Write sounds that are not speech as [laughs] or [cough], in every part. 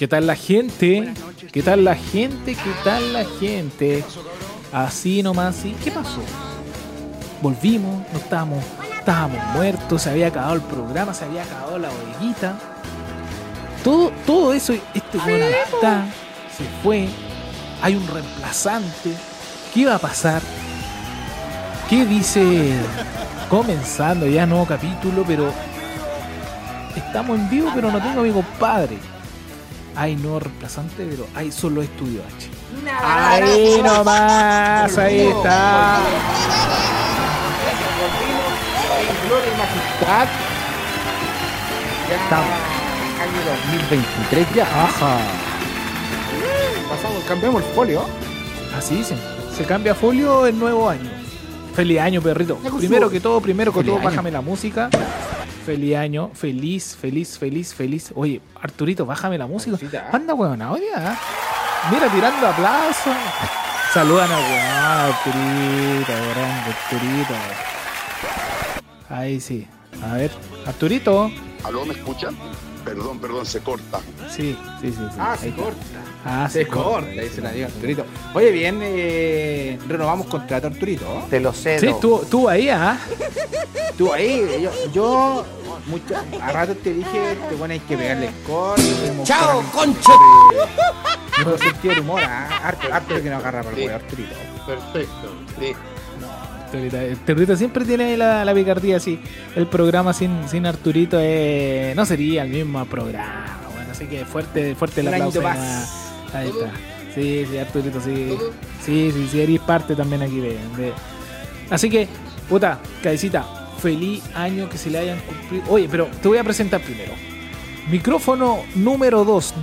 ¿Qué tal la gente? ¿Qué tal la gente? ¿Qué tal la gente? Así nomás, ¿sí? ¿Qué pasó? Volvimos, no estábamos, estábamos muertos, se había acabado el programa, se había acabado la bodeguita. Todo, todo eso, este weón está, se fue, hay un reemplazante. ¿Qué va a pasar? ¿Qué dice? [laughs] Comenzando ya nuevo capítulo, pero estamos en vivo, pero no tengo a mi compadre. Hay nuevo reemplazante, pero hay solo Estudio H. Ahí nomás, ahí está. Ya Estamos. año 2023 ya. Ajá. Pasamos, cambiamos el folio. Así dicen. Se cambia folio el nuevo año. Feliz año, perrito. Primero que todo, primero que Feliz todo, año. bájame la música. Feliz año, feliz, feliz, feliz, feliz. Oye, Arturito, bájame la música. Cosita. Anda, weón, oye. ah. Mira, tirando aplausos. Saludan a weón, Arturito, grande, Arturito. Ahí sí. A ver, Arturito. ¿Aló, me escuchan? Perdón, perdón, se corta. Sí, sí, sí. sí. Ah, se corta. Ah, Se corta, dice la diga Arturito. Oye, bien, eh, renovamos contrato Arturito. Te lo cedo. Sí, tú, tú ahí, ¿ah? Tú ahí, yo, yo mucho, a rato te dije, te bueno, hay que pegarle score. ¡Chao, concha! No sentido de humor, ¿ah? harto que nos agarra para el Sí. huevo, Arturito. Perfecto. Sí. Arturito, Arturito siempre tiene la, la picardía así. El programa sin, sin Arturito eh, no sería el mismo programa. Bueno, así que fuerte, fuerte el aplauso. ahí está. Sí, sí, Arturito, sí. Sí, sí, sí, eres parte también aquí de. de- Así que, puta, cabecita, feliz año que se le hayan cumplido. Oye, pero te voy a presentar primero. Micrófono número 2,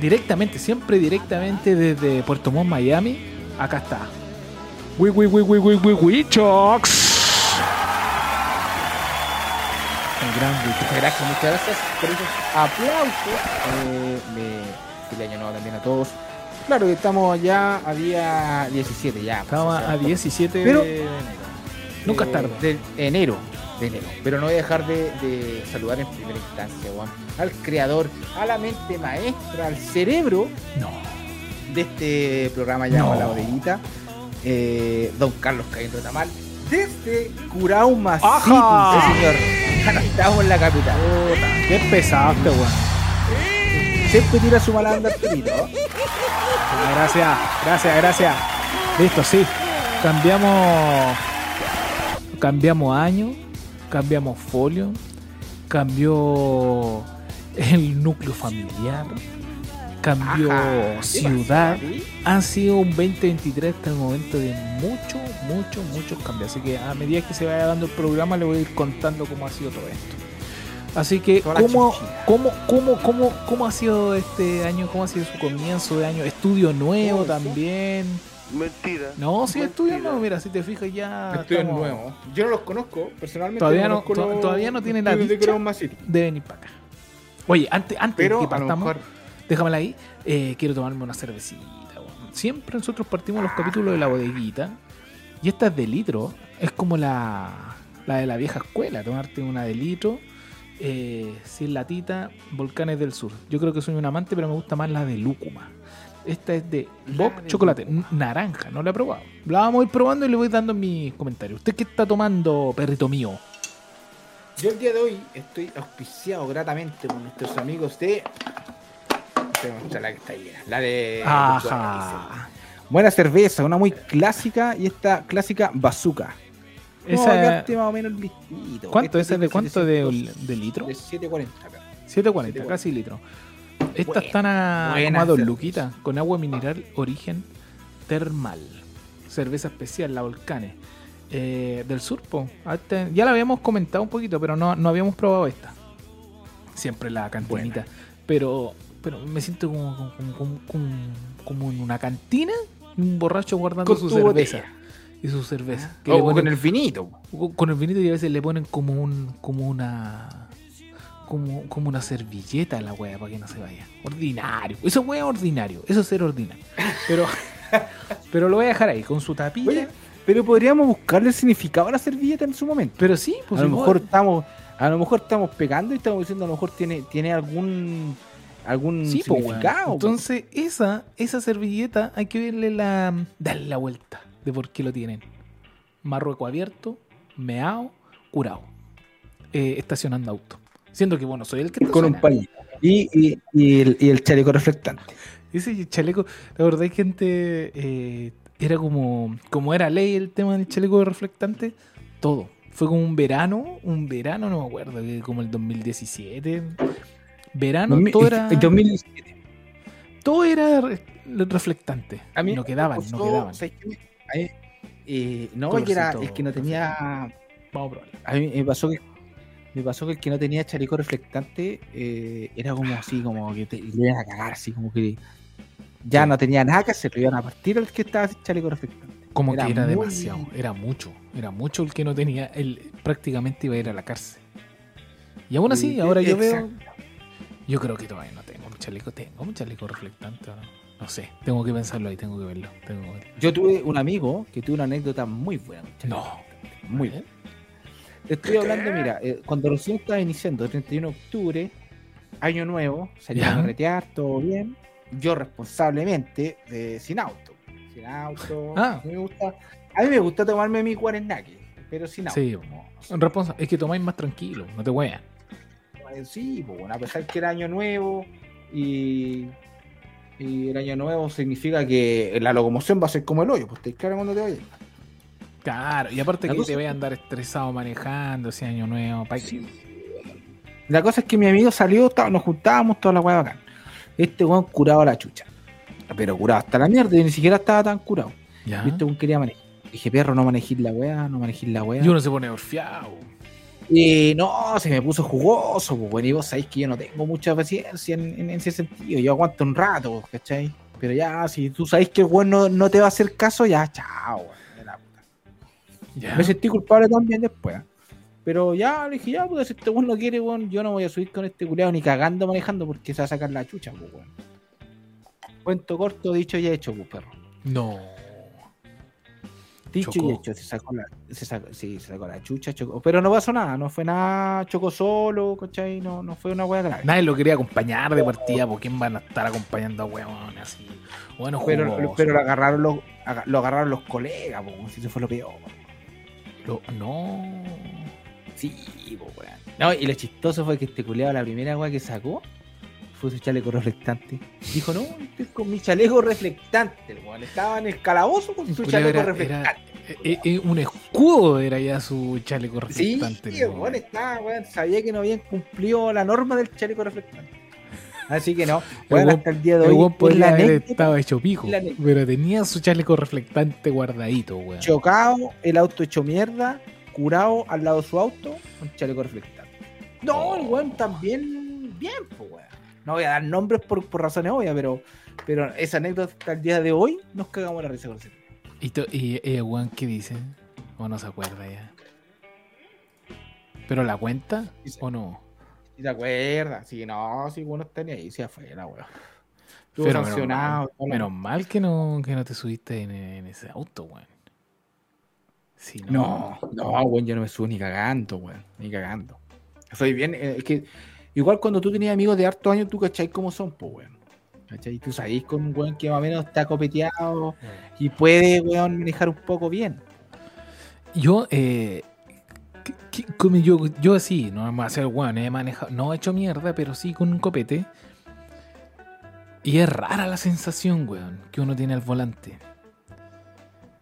directamente, siempre directamente desde Puerto Montt, Miami. Acá está. Wi, wi, wi, wi, wi, wi, Wichox. El gran gracias, muchas gracias por esos aplausos. Eh, de, feliz año nuevo también a todos. Claro que estamos ya a día 17 ya. Estamos a 17 Pero- de enero. Nunca es eh, tarde. De enero. De enero. Pero no voy a dejar de, de saludar en primera instancia, Juan, al creador, a la mente maestra, al cerebro No. de este programa llamado No. La Bodeguita, eh, don Carlos Caín Tamal, desde Curauma. City, sí, señor. Estamos en la capital. Puta, qué pesado este weón. Siempre tira su malanda Arturito. Gracias, gracias, gracias. Listo, sí. Cambiamos. Cambiamos año, cambiamos folio, cambió el núcleo familiar, cambió Ajá. ciudad. ¿Qué Ha sido un 2023 hasta el momento de muchos, muchos, muchos cambios. Así que a medida que se vaya dando el programa, le voy a ir contando cómo ha sido todo esto. Así que, ¿cómo, cómo, cómo, cómo, ¿cómo ha sido este año? ¿Cómo ha sido su comienzo de año? Estudio nuevo también. Mentira. No, sí, estudio Mentira. nuevo. Mira, si te fijas ya. Estoy estamos- nuevo. Yo no los conozco personalmente. Todavía no- conozco to- los- todavía no tiene la estudios de dicha. De venir para acá. Oye, antes, antes Pero de a que lo partamos, mejor déjamela ahí. eh, quiero tomarme una cervecita. Siempre nosotros partimos los capítulos de la bodeguita. Y esta es de litro. Es como la, la de la vieja escuela. Tomarte una de litro. Eh, sin latita, Volcanes del Sur. Yo creo que soy un amante, pero me gusta más la de lúcuma. Esta es de Bob de Chocolate, n- naranja, no la he probado. La vamos a ir probando y le voy dando en mis comentarios. ¿Usted qué está tomando, perrito mío? Yo el día de hoy estoy auspiciado gratamente con nuestros amigos de. Te voy a mostrar la que está ahí. La de. Ajá. Buena cerveza, una muy clásica y esta clásica bazooka. Esa- a darte más o menos el listito. ¿Cuánto? Este ¿Esa es de cuánto de, 700, de litro? De 740. acá. 740, casi litro. Estas Buena, están a, dos luquitas, con agua mineral origen termal. Cerveza especial, la Volcanes. Eh, del sur, po. Hasta- ya la habíamos comentado un poquito, pero no, no habíamos probado esta. Siempre la cantinita. Pero, pero me siento como, como, como- como- como en una cantina, un borracho guardando Con su cerveza. botella. Y su cerveza. Que O le con el finito. con- el vinito y a veces le ponen como un como una como, como una servilleta a la wea para que no se vaya. Ordinario. Eso es wea ordinario. Eso es ser ordinario. Pero [laughs] pero lo voy a dejar ahí con su. Oye, pero podríamos buscarle el significado a la servilleta en su momento. pero sí, pues a lo mejor estamos a lo mejor estamos pegando y estamos diciendo a lo mejor tiene tiene algún algún Sí, significado. po. Entonces, esa, esa servilleta hay que verle la. darle la vuelta de por qué lo tienen. Marruecos abierto, meao, curado. Eh, estacionando auto. Siendo que, bueno, soy el que con un palito. Y, y, y el, y el chaleco reflectante. Ese chaleco, la verdad es que gente eh, era como, como era ley el tema del chaleco reflectante, todo. Fue como un verano, un verano, no me acuerdo, como el 2017. Verano, todo era, en 2017. todo era re- reflectante. A mí no quedaban, me no quedaban. eh, no, que era el que no tenía. Vamos a probarlo. A mí me pasó que. Me pasó que el que no tenía chaleco reflectante eh, era como así, como que te, le iban a cagar, así como que ya Sí. no tenía nada que hacer, lo iban a partir al que estaba sin chaleco reflectante. Como que era muy- demasiado, era mucho, era mucho el que no tenía, él prácticamente iba a ir a la cárcel. Y aún así, Sí, ahora yo exacto. veo, yo creo que todavía no tengo un chaleco, tengo un chaleco reflectante no. No sé, tengo que pensarlo ahí, tengo que verlo. Tengo que verlo. Yo tuve un amigo que tuvo una anécdota muy buena. No, muy buena. Te estoy hablando, mira, eh, cuando recién estaba iniciando, el 31 de octubre, año nuevo, salí a carretear, todo bien. Yo responsablemente, eh, sin auto. Sin auto. Ah. Me gusta, a mí me gusta tomarme mi guarenaque, pero sin auto. Sí. no sé. Responsa- es que tomáis más tranquilo, no te weas. Sí, bueno, a pesar que era año nuevo y, y el año nuevo significa que la locomoción va a ser como el hoyo, pues te claro cuando te vayas. Claro, y aparte La que cosa- te voy a andar estresado manejando ese año nuevo. pa'? La cosa es que mi amigo salió, nos juntábamos, toda la weá bacán. Este weón curado a la chucha. Pero curado hasta la mierda, y ni siquiera estaba tan curado. Ya. Y este weón quería manejar. Dije, perro, no manejís la weá, no manejís la weá. Y uno se pone orfiado. Y no, se me puso jugoso, pues bueno, y vos sabéis que yo no tengo mucha paciencia en, en ese sentido. Yo aguanto un rato, ¿cachai? Pero ya, si tú sabéis que el weón no, no te va a hacer caso, ya, chao, weón. de la puta. Me sentí culpable también después. ¿eh? Pero ya, le dije, ya, pues si este weón no quiere, weón, yo no voy a subir con este culeado ni cagando manejando porque se va a sacar la chucha, pues, weón. Cuento corto, dicho y hecho, pues, perro. No. Dicho Chocó. y hecho, se sacó la, se sacó, sí, se sacó la chucha, chocó. Pero no pasó nada, no fue nada, chocó solo, ¿cachai? No, no fue una wea grave. Nadie lo quería acompañar de partida, ¿por quién van a estar acompañando a huevones así? Bueno, Pero, jugoso. pero lo agarraron los, lo agarraron los colegas, po, si eso fue lo peor. Lo- no. Sí, po, weón. No, y lo chistoso fue que este culeado la primera weá que sacó fue su chaleco reflectante. Dijo, no, estoy con mi chaleco reflectante, el weón. Estaba en el calabozo con su chaleco era- reflectante. Eh, eh, eh, un escudo era ya su chaleco Sí, reflectante. el po, weón estaba, weón, sabía que no habían cumplido la norma del chaleco reflectante. Así que no, [laughs] hasta el día de El hoy podría la haber estado hecho pico, pero tenía su chaleco reflectante guardadito, weón. chocado, el auto hecho mierda, curado al lado de su auto, un chaleco reflectante. No, el weón también bien, pues weón. No voy a dar nombres por, por razones obvias, pero, pero esa anécdota el día de hoy nos cagamos la risa con ese. ¿Y, y eh, weón qué dice? ¿O no se acuerda ya? ¿Pero la cuenta o no? ¿Y te acuerdas? Sí, no, sí, bueno, tenía ahí, sí, afuera, weón. Estuvo Pero menos sancionado. mal, menos mal que no, que no te subiste en, en ese auto, weón. No, no, weón, yo no me subo ni cagando, weón, ni cagando. Soy bien, eh, es que igual cuando tú tenías amigos de hartos años, tú cachai cómo son, pues, weón. ¿Cachai? Tú sabés con un weón que más o menos está copeteado y puede, weón, manejar un poco bien. Yo, eh, que- que- como yo, yo así, no me hacer weón, he manejado, no he hecho mierda, pero sí con un copete. Y es rara la sensación, weón, que uno tiene al volante.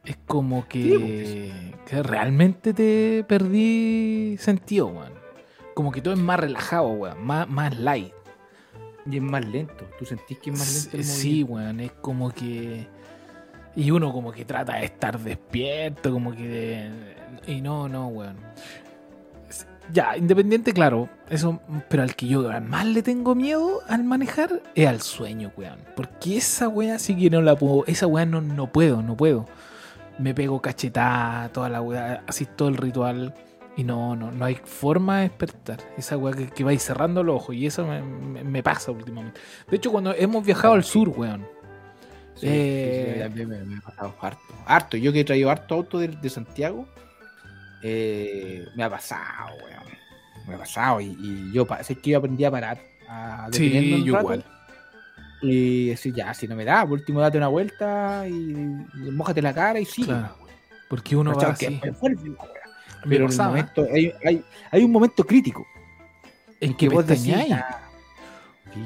Es como que, que realmente te perdí sentido, weón. Como que todo es más relajado, weón, más, más light. Y es más lento. ¿Tú sentís que es más lento el Sí, weón, es como que. Y uno como que trata de estar despierto, como que. Y no, no, weón. Ya, independiente, claro, eso, pero al que yo más le tengo miedo al manejar es al sueño, weón. Porque esa weá sí que no la puedo, esa weá no, no puedo, no puedo. Me pego cachetada, toda la weá, así todo el ritual. Y no, no, no hay forma de despertar. Esa weá que, que vais cerrando los ojos. Y eso me, me- me pasa últimamente. De hecho, cuando hemos viajado al sur, weón. Sí, Eh, sí, sí, también me, me ha pasado harto. Harto. Yo que he traído harto auto de, de Santiago, eh, me ha pasado, weón. Me ha pasado. Y, y yo sé que yo aprendí a parar. A Sí, yo rato, igual. Y decir, ya, si no me da, por último date una vuelta y, y mójate la cara y sigue. Claro. Porque uno va así. Que vuelve. Me Pero en el momento, hay, hay, hay un momento crítico en que que vos decís, pestañáis. "Ah,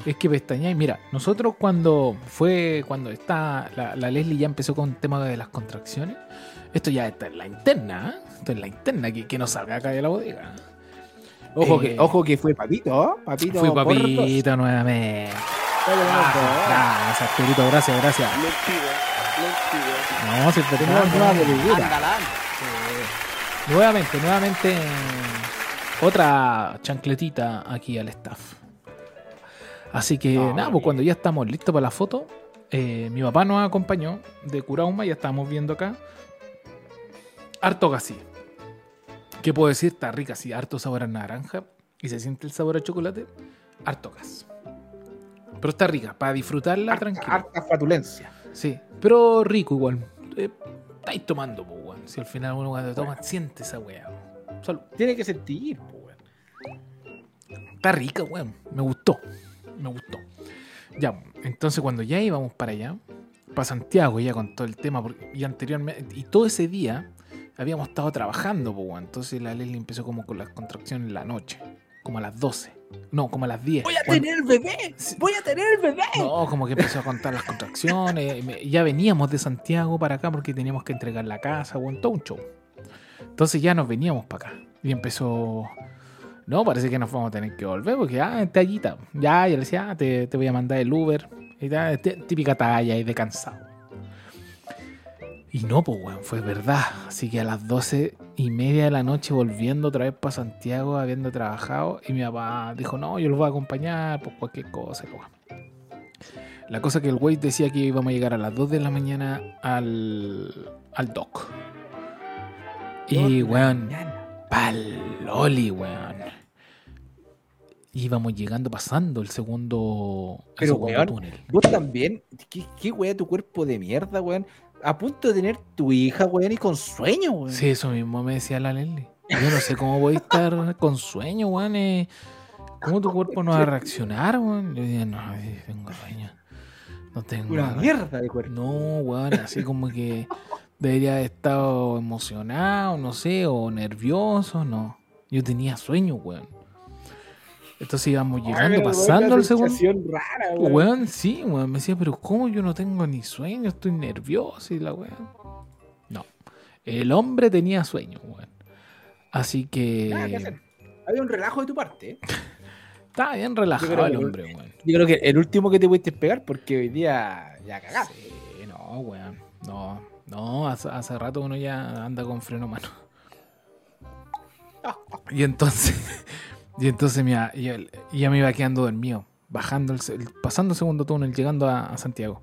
Es que pestañáis. Mira, nosotros cuando fue, cuando está, la, la Leslie ya empezó con el tema de las contracciones. Esto ya está en la interna, ¿eh? Esto es la interna, que, que no salga acá de la bodega. ¿eh? Ojo, Eh, que, ojo que fue papito, ¿oh? papito. Fui Portos. papito nuevamente. Fue papito, ¿oh? Gracias, Arturito, gracias, gracias. No, si es verdad, Tenemos nueva. Nuevamente, nuevamente otra chancletita aquí al staff. Así que No, nada, pues cuando ya estamos listos para la foto, eh, mi papá nos acompañó de Curauma, ya estamos viendo acá. Harto gas, sí. ¿Qué puedo decir? Está rica, sí, harto sabor a naranja y se siente el sabor a chocolate. Harto gas. Pero está rica, para disfrutarla Harta, tranquila. harta fatulencia. Sí, pero rico igual. Eh, estáis tomando, pues, weón. Si al final uno cuando toma, siente esa weá. Tiene que sentir, po, weón. Está rica, weón. Me gustó. Me gustó. Ya, entonces cuando ya íbamos para allá, para Santiago ya con todo el tema, porque, y anteriormente, y todo ese día habíamos estado trabajando, pues, weón. Entonces la Leslie empezó como con las contracciones en la noche, como a las 12. No, como a las 10. Voy a Cuando- tener bebé. Voy a tener bebé. No, como que empezó a contar las contracciones. Ya veníamos de Santiago para acá porque teníamos que entregar la casa, weón, todo un show. Entonces ya nos veníamos para acá. Y empezó. No, parece que nos vamos a tener que volver porque, ah, tallita. Ya, yo le decía, ah, te, te voy a mandar el Uber. Y tal, típica talla y de cansado. Y no, pues, weón, fue verdad. Así que a las doce y media de la noche volviendo otra vez para Santiago, habiendo trabajado, y mi papá dijo, no, yo los voy a acompañar por cualquier cosa. y la cosa que el güey decía que íbamos a llegar a las 2 de la mañana al, al dock. Y, weón, pal loli, weón. Íbamos llegando, pasando el segundo, el Pero, segundo weón, túnel. Vos también. ¿Qué, qué weá tu cuerpo de mierda, weón? A punto de tener tu hija, weón, y con sueño, weón. Sí, eso mismo me decía la Leslie. Yo no sé cómo voy a estar [laughs] con sueño, weón. eh. ¿Cómo tu cuerpo no va a reaccionar, weón? Yo decía, no, tengo sueño. No tengo. Una mierda de cuerpo. No, weón, así como que debería haber estado emocionado, no sé, o nervioso, no. Yo tenía sueño, weón. Entonces íbamos llegando, pasando una el segundo. rara, weón. Weón, sí, weón. Me decía, pero ¿cómo yo no tengo ni sueño? Estoy nervioso y la weón. No. El hombre tenía sueño, weón. Así Nada que hacer. Había un relajo de tu parte. ¿eh? [laughs] Estaba bien relajado el hombre, weón. Yo creo que el último que te pudiste pegar, porque hoy día ya cagaste. Sí, no, weón. No, no, hace, hace rato uno ya anda con freno mano. [laughs] Y entonces, [laughs] y entonces mira, ya, ya me iba quedando dormido, bajando, el, pasando el segundo túnel, llegando a, a Santiago.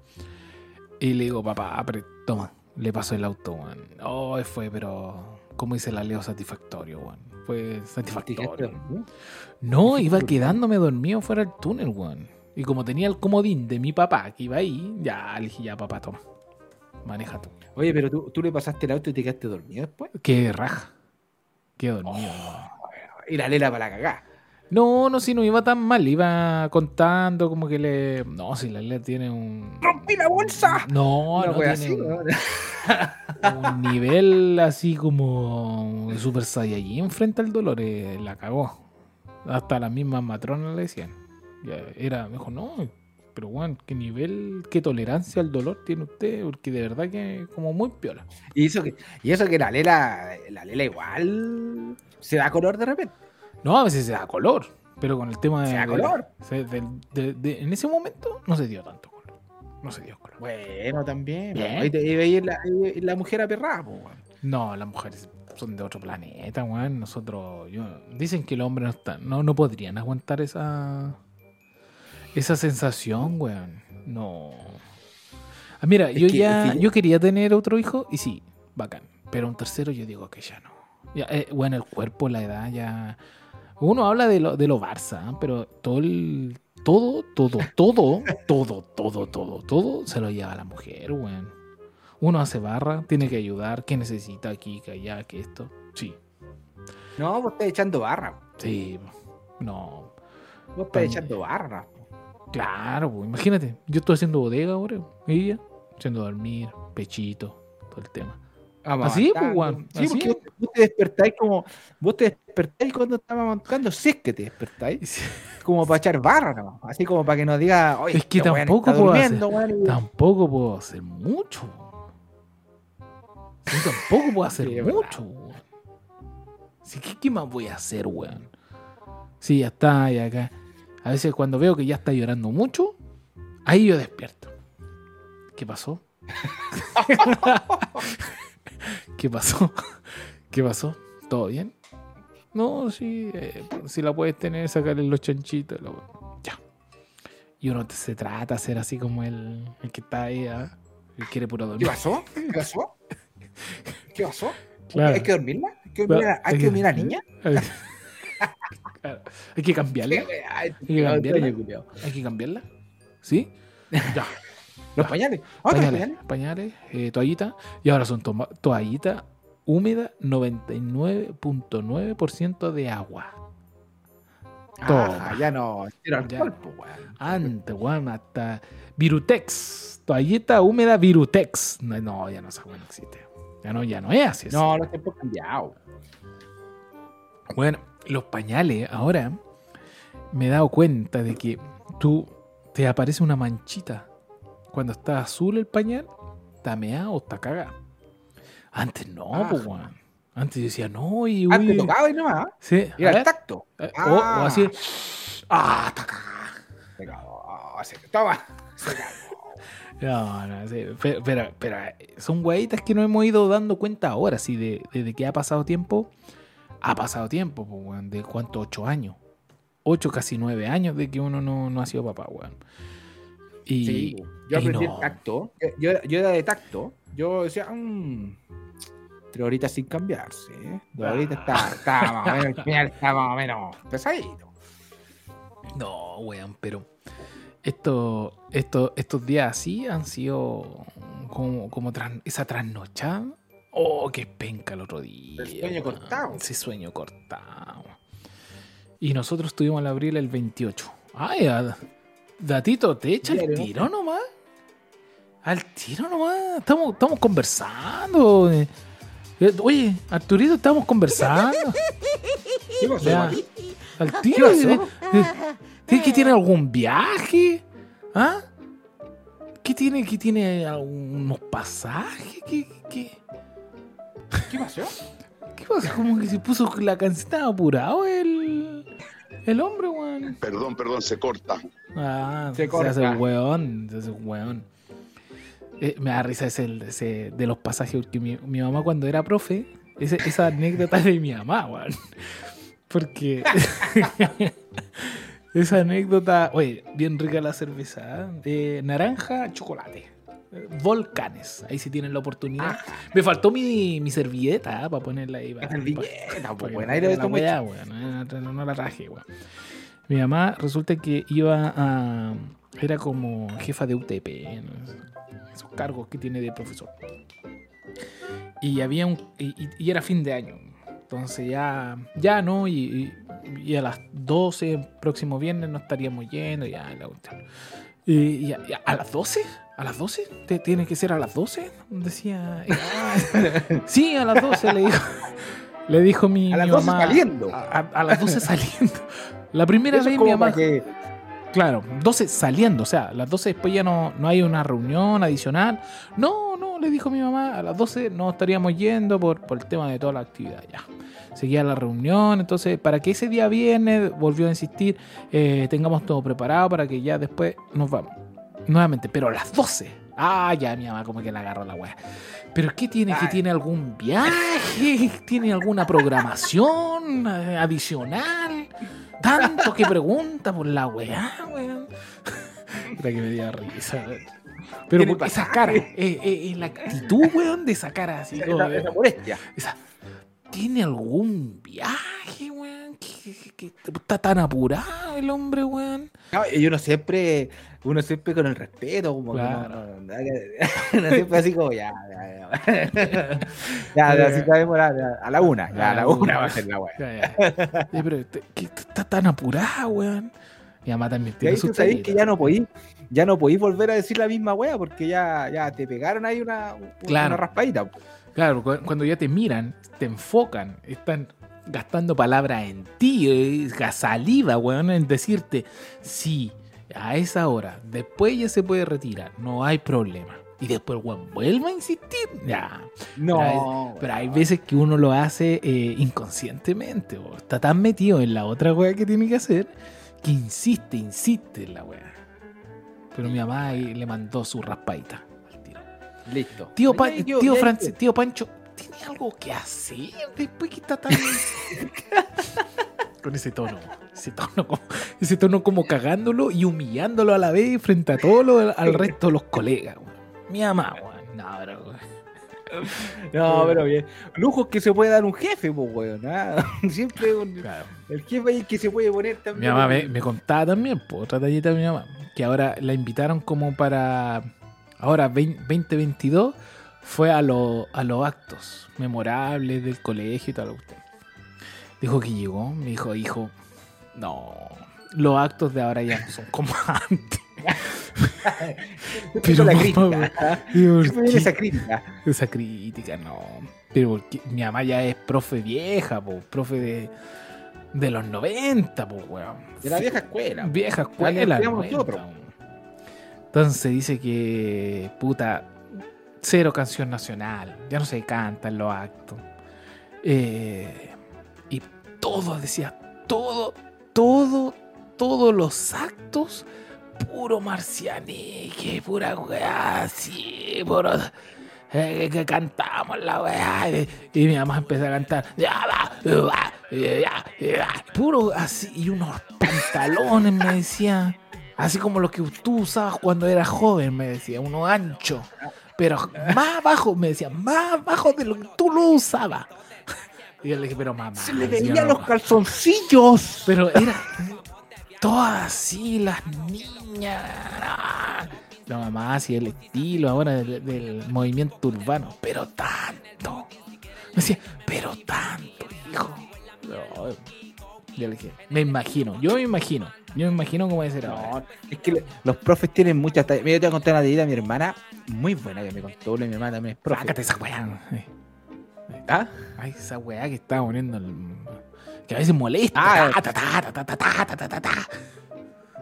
Y le digo, papá, apre- toma, le paso el auto, weón. Oh, fue, pero, como dice la Leo, satisfactorio, weón. Fue satisfactorio. No, iba quedándome dormido fuera del túnel, weón. Y como tenía el comodín de mi papá que iba ahí, ya le dije, ya papá, toma. Maneja tú. Oye, pero tú, tú le pasaste el auto y te quedaste dormido después. Qué raja. Qué dormido, weón. Y la lela para la cagá. No, no, si no iba tan mal. Iba contando como que le. No, si la Lea tiene un. ¡Rompí la bolsa! No, no wea tiene así, un, ¿no? [laughs] un nivel así como Super Saiyajin frente al dolor. eh, la cagó. Hasta las mismas matronas le decían. Era, me dijo, no, pero bueno, ¿qué nivel, qué tolerancia al dolor tiene usted? Porque de verdad que como muy piola. Y eso que, y eso que la lela, la lela igual se da color de repente. No, a veces se da color, pero con el tema de... Se da color. de- de- en ese momento no se dio tanto color. No se dio color. Bueno, también. Ahí te ahí la, ahí la mujer aperrada, po, weón. No, las mujeres son de otro planeta, weón. Nosotros, yo, dicen que el hombre no está, no, no podrían aguantar esa, esa sensación, weón. No. Ah, mira, Es yo que, ya, yo quería tener otro hijo y sí, bacán. Pero un tercero yo digo que ya no. Ya, eh, bueno, el cuerpo, la edad ya. Uno habla de lo, de lo Barça, ¿eh? pero todo el, todo, todo, todo, [laughs] todo, todo, todo, todo se lo lleva la mujer, weón. Uno hace barra, tiene que ayudar, que necesita aquí, que allá, que esto. Sí, No, vos estás echando barra. sí, no. Vos estás echando barra. Claro, pues, imagínate, yo estoy haciendo bodega ahora, y ella, haciendo dormir, pechito, todo el tema. Así, pues, weón. Sí, porque vos, vos te despertáis como. Vos te despertáis cuando estás montando, si es que te despertáis. Como para echar barra, ¿no? Así como para que nos diga, oye, Es que este tampoco puedo weón, y- Tampoco puedo hacer mucho. Sí, tampoco puedo hacer [laughs] Sí, mucho. weón. Sí, ¿qué, qué más voy a hacer, weón? Sí, ya está, ya acá. A veces cuando veo que ya está llorando mucho, ahí yo despierto. ¿Qué pasó? [laughs] [laughs] [laughs] ¿Qué pasó? [laughs] ¿Qué pasó? ¿Todo bien? No, sí, eh, si la puedes tener, sacarle los chanchitos. weá. Ya. Y uno se trata de hacer así como el, el que está ahí, ¿ah? el quiere puro ¿Qué dormir. pasó? ¿Qué [laughs] pasó? ¿Qué pasó? Claro. ¿Hay que dormirla? ¿Hay que dormir a, hay que dormir a la niña? Claro. Hay que cambiarla. Ay, Hay que cambiarla. Hay que cambiarla. ¿Sí? Ya. Los pañales. [laughs] Ah, los pañales, pañales. pañales, eh, toallita. Y ahora son toallita húmeda 99.9% de agua. Ah, Toma. ya no. Ya. alcohol, po, weón. Antes, weón, hasta Virutex. Toallita húmeda Virutex. No, no, ya no esa weón no existe. Ya no, ya no es así. No, los tiempos cambiados. Bueno, los pañales, ahora me he dado cuenta de que tú te aparece una manchita. Cuando está azul el pañal, está meado o está cagado. Antes no, Ah. pues, weón. Antes yo decía, no, y Antes uy. tocaba y nomás. Sí, Era el tacto. eh, o, o Ah. así. Ah, está cagado. Se cagó, se- Toma. Se cagó. [laughs] No, no, sí, pero, pero, pero, eh, son hueitas que nos hemos ido dando cuenta ahora, sí, de, desde que ha pasado tiempo. Ha pasado tiempo, pues, weón, de cuánto, ocho años. Ocho, casi nueve años de que uno no, no ha sido papá, weón. Y, Sí. Yo aprendí no. el tacto. Yo, yo era de tacto. Yo decía, mmm, tres horitas sin cambiarse. ¿eh? Dos horitas está, está más o menos, [laughs] el está más o menos pesadito. No, weón, pero esto, esto, estos días así han sido como, como esa trasnochada. Oh, qué penca el otro día. El sueño weón. cortado. Ese sueño cortado. Y nosotros estuvimos en abril el 28. Ay, Datito, te echa el Diario, ¿no? Al tiro nomás. Estamos, estamos conversando. eh. Oye, Arturito, estamos conversando. [laughs] ¿Qué pasó, Ya. Al ¿Qué tiro. pasó? eh, eh, ¿Tiene que tiene algún viaje? ¿Ah? ¿Qué tiene? ¿Qué tiene algunos pasajes? ¿Qué, qué, ¿Qué pasó? qué pasa? Como que se puso la canción tan apurado el, el hombre, weón. Perdón, perdón, se corta. Ah, Se se, corta. hace weón, se hace weón. Eh, me da risa ese, ese de los pasajes, porque mi, mi mamá cuando era profe, ese- esa anécdota de mi mamá, weón. Porque [laughs] esa anécdota, oye, bien rica la cerveza, ¿eh? de naranja, chocolate. Eh, Volcanes, ahí si tienen la oportunidad. Me faltó mi, mi servilleta para ponerla ahí. para- servilleta, pues, pa- ahí lo la esto weá, weón, no, la traje, weón. Mi mamá resulta que iba a. Era como jefa de UTP, ¿no? Esos cargos que tiene de profesor. Y había un. Y, y- era fin de año. Entonces ya. Ya no, y, y- a las 12, próximo viernes, no estaríamos yendo, ya la cuestión. Y, a, a- ¿a las 12? ¿A las 12? ¿Te- ¿Tiene que ser a las 12? Decía. "Ah, [laughs] sí, a las 12 le dijo. Le dijo mi, A las mi 12 mamá. saliendo. A, a- a las 12 saliendo. La primera Eso es vez mi mamá. que Claro, 12 saliendo, o sea, a las 12 después ya no, no hay una reunión adicional. No, no, le dijo mi mamá, a las 12 no estaríamos yendo por, por el tema de toda la actividad, ya. Seguía la reunión, entonces para que ese día viernes, volvió a insistir, eh, tengamos todo preparado para que ya después nos vamos. Nuevamente, pero a las 12. Ah, ya mi mamá como que la agarró la weá. ¿Pero qué tiene? ¿Que tiene algún viaje? ¿Tiene alguna programación eh, adicional? Tanto que pregunta por la weá, weón. [laughs] Puta que me dio risa. Pero por esa cara, eh, eh, eh, la actitud, weón, de esa cara así como esa, esa molestia. esa- ¿Tiene algún viaje, weón? ¿Qué, qué- qué- está tan apurado el hombre, weón? No, y uno siempre, uno siempre con el respeto, como que Claro. no- no- no- [laughs] uno siempre así como ya, ya, ya. [laughs] ya, ya, así sabemos, a la una, ya a la una va a ser la weá. Eh, pero te- ¿qué- está tan apurado, weón. Mi mamá también Y tiene ahí sus tú sabés que ya no podís, ya no podís volver a decir la misma wea porque ya, ya te pegaron ahí una, una Claro. raspadita. Claro, cu- cuando ya te miran, te enfocan, están gastando palabras en ti, saliva, weón, en decirte, sí, a esa hora, después ya se puede retirar, no hay problema. Y después, weón, vuelve a insistir, ya. No. Pero hay veces que uno lo hace eh, inconscientemente, o está tan metido en la otra weá que tiene que hacer, que insiste, insiste en la weá. Pero mi mamá le mandó su raspadita al tiro. Listo. Tío, tío Pancho, ¿tiene algo que hacer después que está tan... [laughs] Con ese tono, ese tono, como, ese tono como cagándolo y humillándolo a la vez frente a todo lo- al resto de los colegas. weón. Mi mamá, weón. No, pero, weón. No, pero bien. Lujos que se puede dar un jefe, pues, weón. ¿ah? [laughs] Siempre un- Claro. el jefe ahí que se puede poner Mi también. mamá me, me contaba también, por otra tallita de mi mamá, que ahora la invitaron como para. Ahora, 20 2022, fue a, lo- a los actos memorables del colegio y tal. cuestión. Dijo que llegó, me dijo, hijo, no, los actos de ahora ya no son como [laughs] antes. Pero la crítica. esa crítica. Esa crítica, no. Pero porque mi mamá ya es profe vieja, po, profe de, de los 90, pues, weón. De la vieja escuela. Vieja escuela. estudiamos 90, nosotros. weón. Entonces dice que, puta, cero canción nacional. Ya no se canta en los actos. Eh, y todo, decía, todo, todo, todos los actos, puro marcianique, pura weá, así, puro. eh, que cantamos la weá. Y, y mi mamá empezó a cantar. "Ya va, ya va, ya, ya", Puro así. Y unos pantalones, me decía. Así como los que tú usabas cuando eras joven, me decía. Uno ancho. Pero más bajo, me decía. Más bajo de lo que tú lo usabas. [laughs] Y yo le dije, pero mamá. Se le veían "no, los calzoncillos. pero era todas así, las niñas. La mamá hacía el estilo ahora del, del movimiento urbano. Pero tanto. Me decía, pero tanto, hijo. No, yo le dije, me imagino, yo me imagino. Yo me imagino cómo debe ser ahora. No, es que los profes tienen muchas. Mira, yo te voy a contar una tallita de mi hermana, muy buena que me contó y mi mamá también es profe. Esa weá. ¿Ah? Ay, esa weá que estaba poniendo. El... Que a veces molesta. Ah, ta, ta, ta,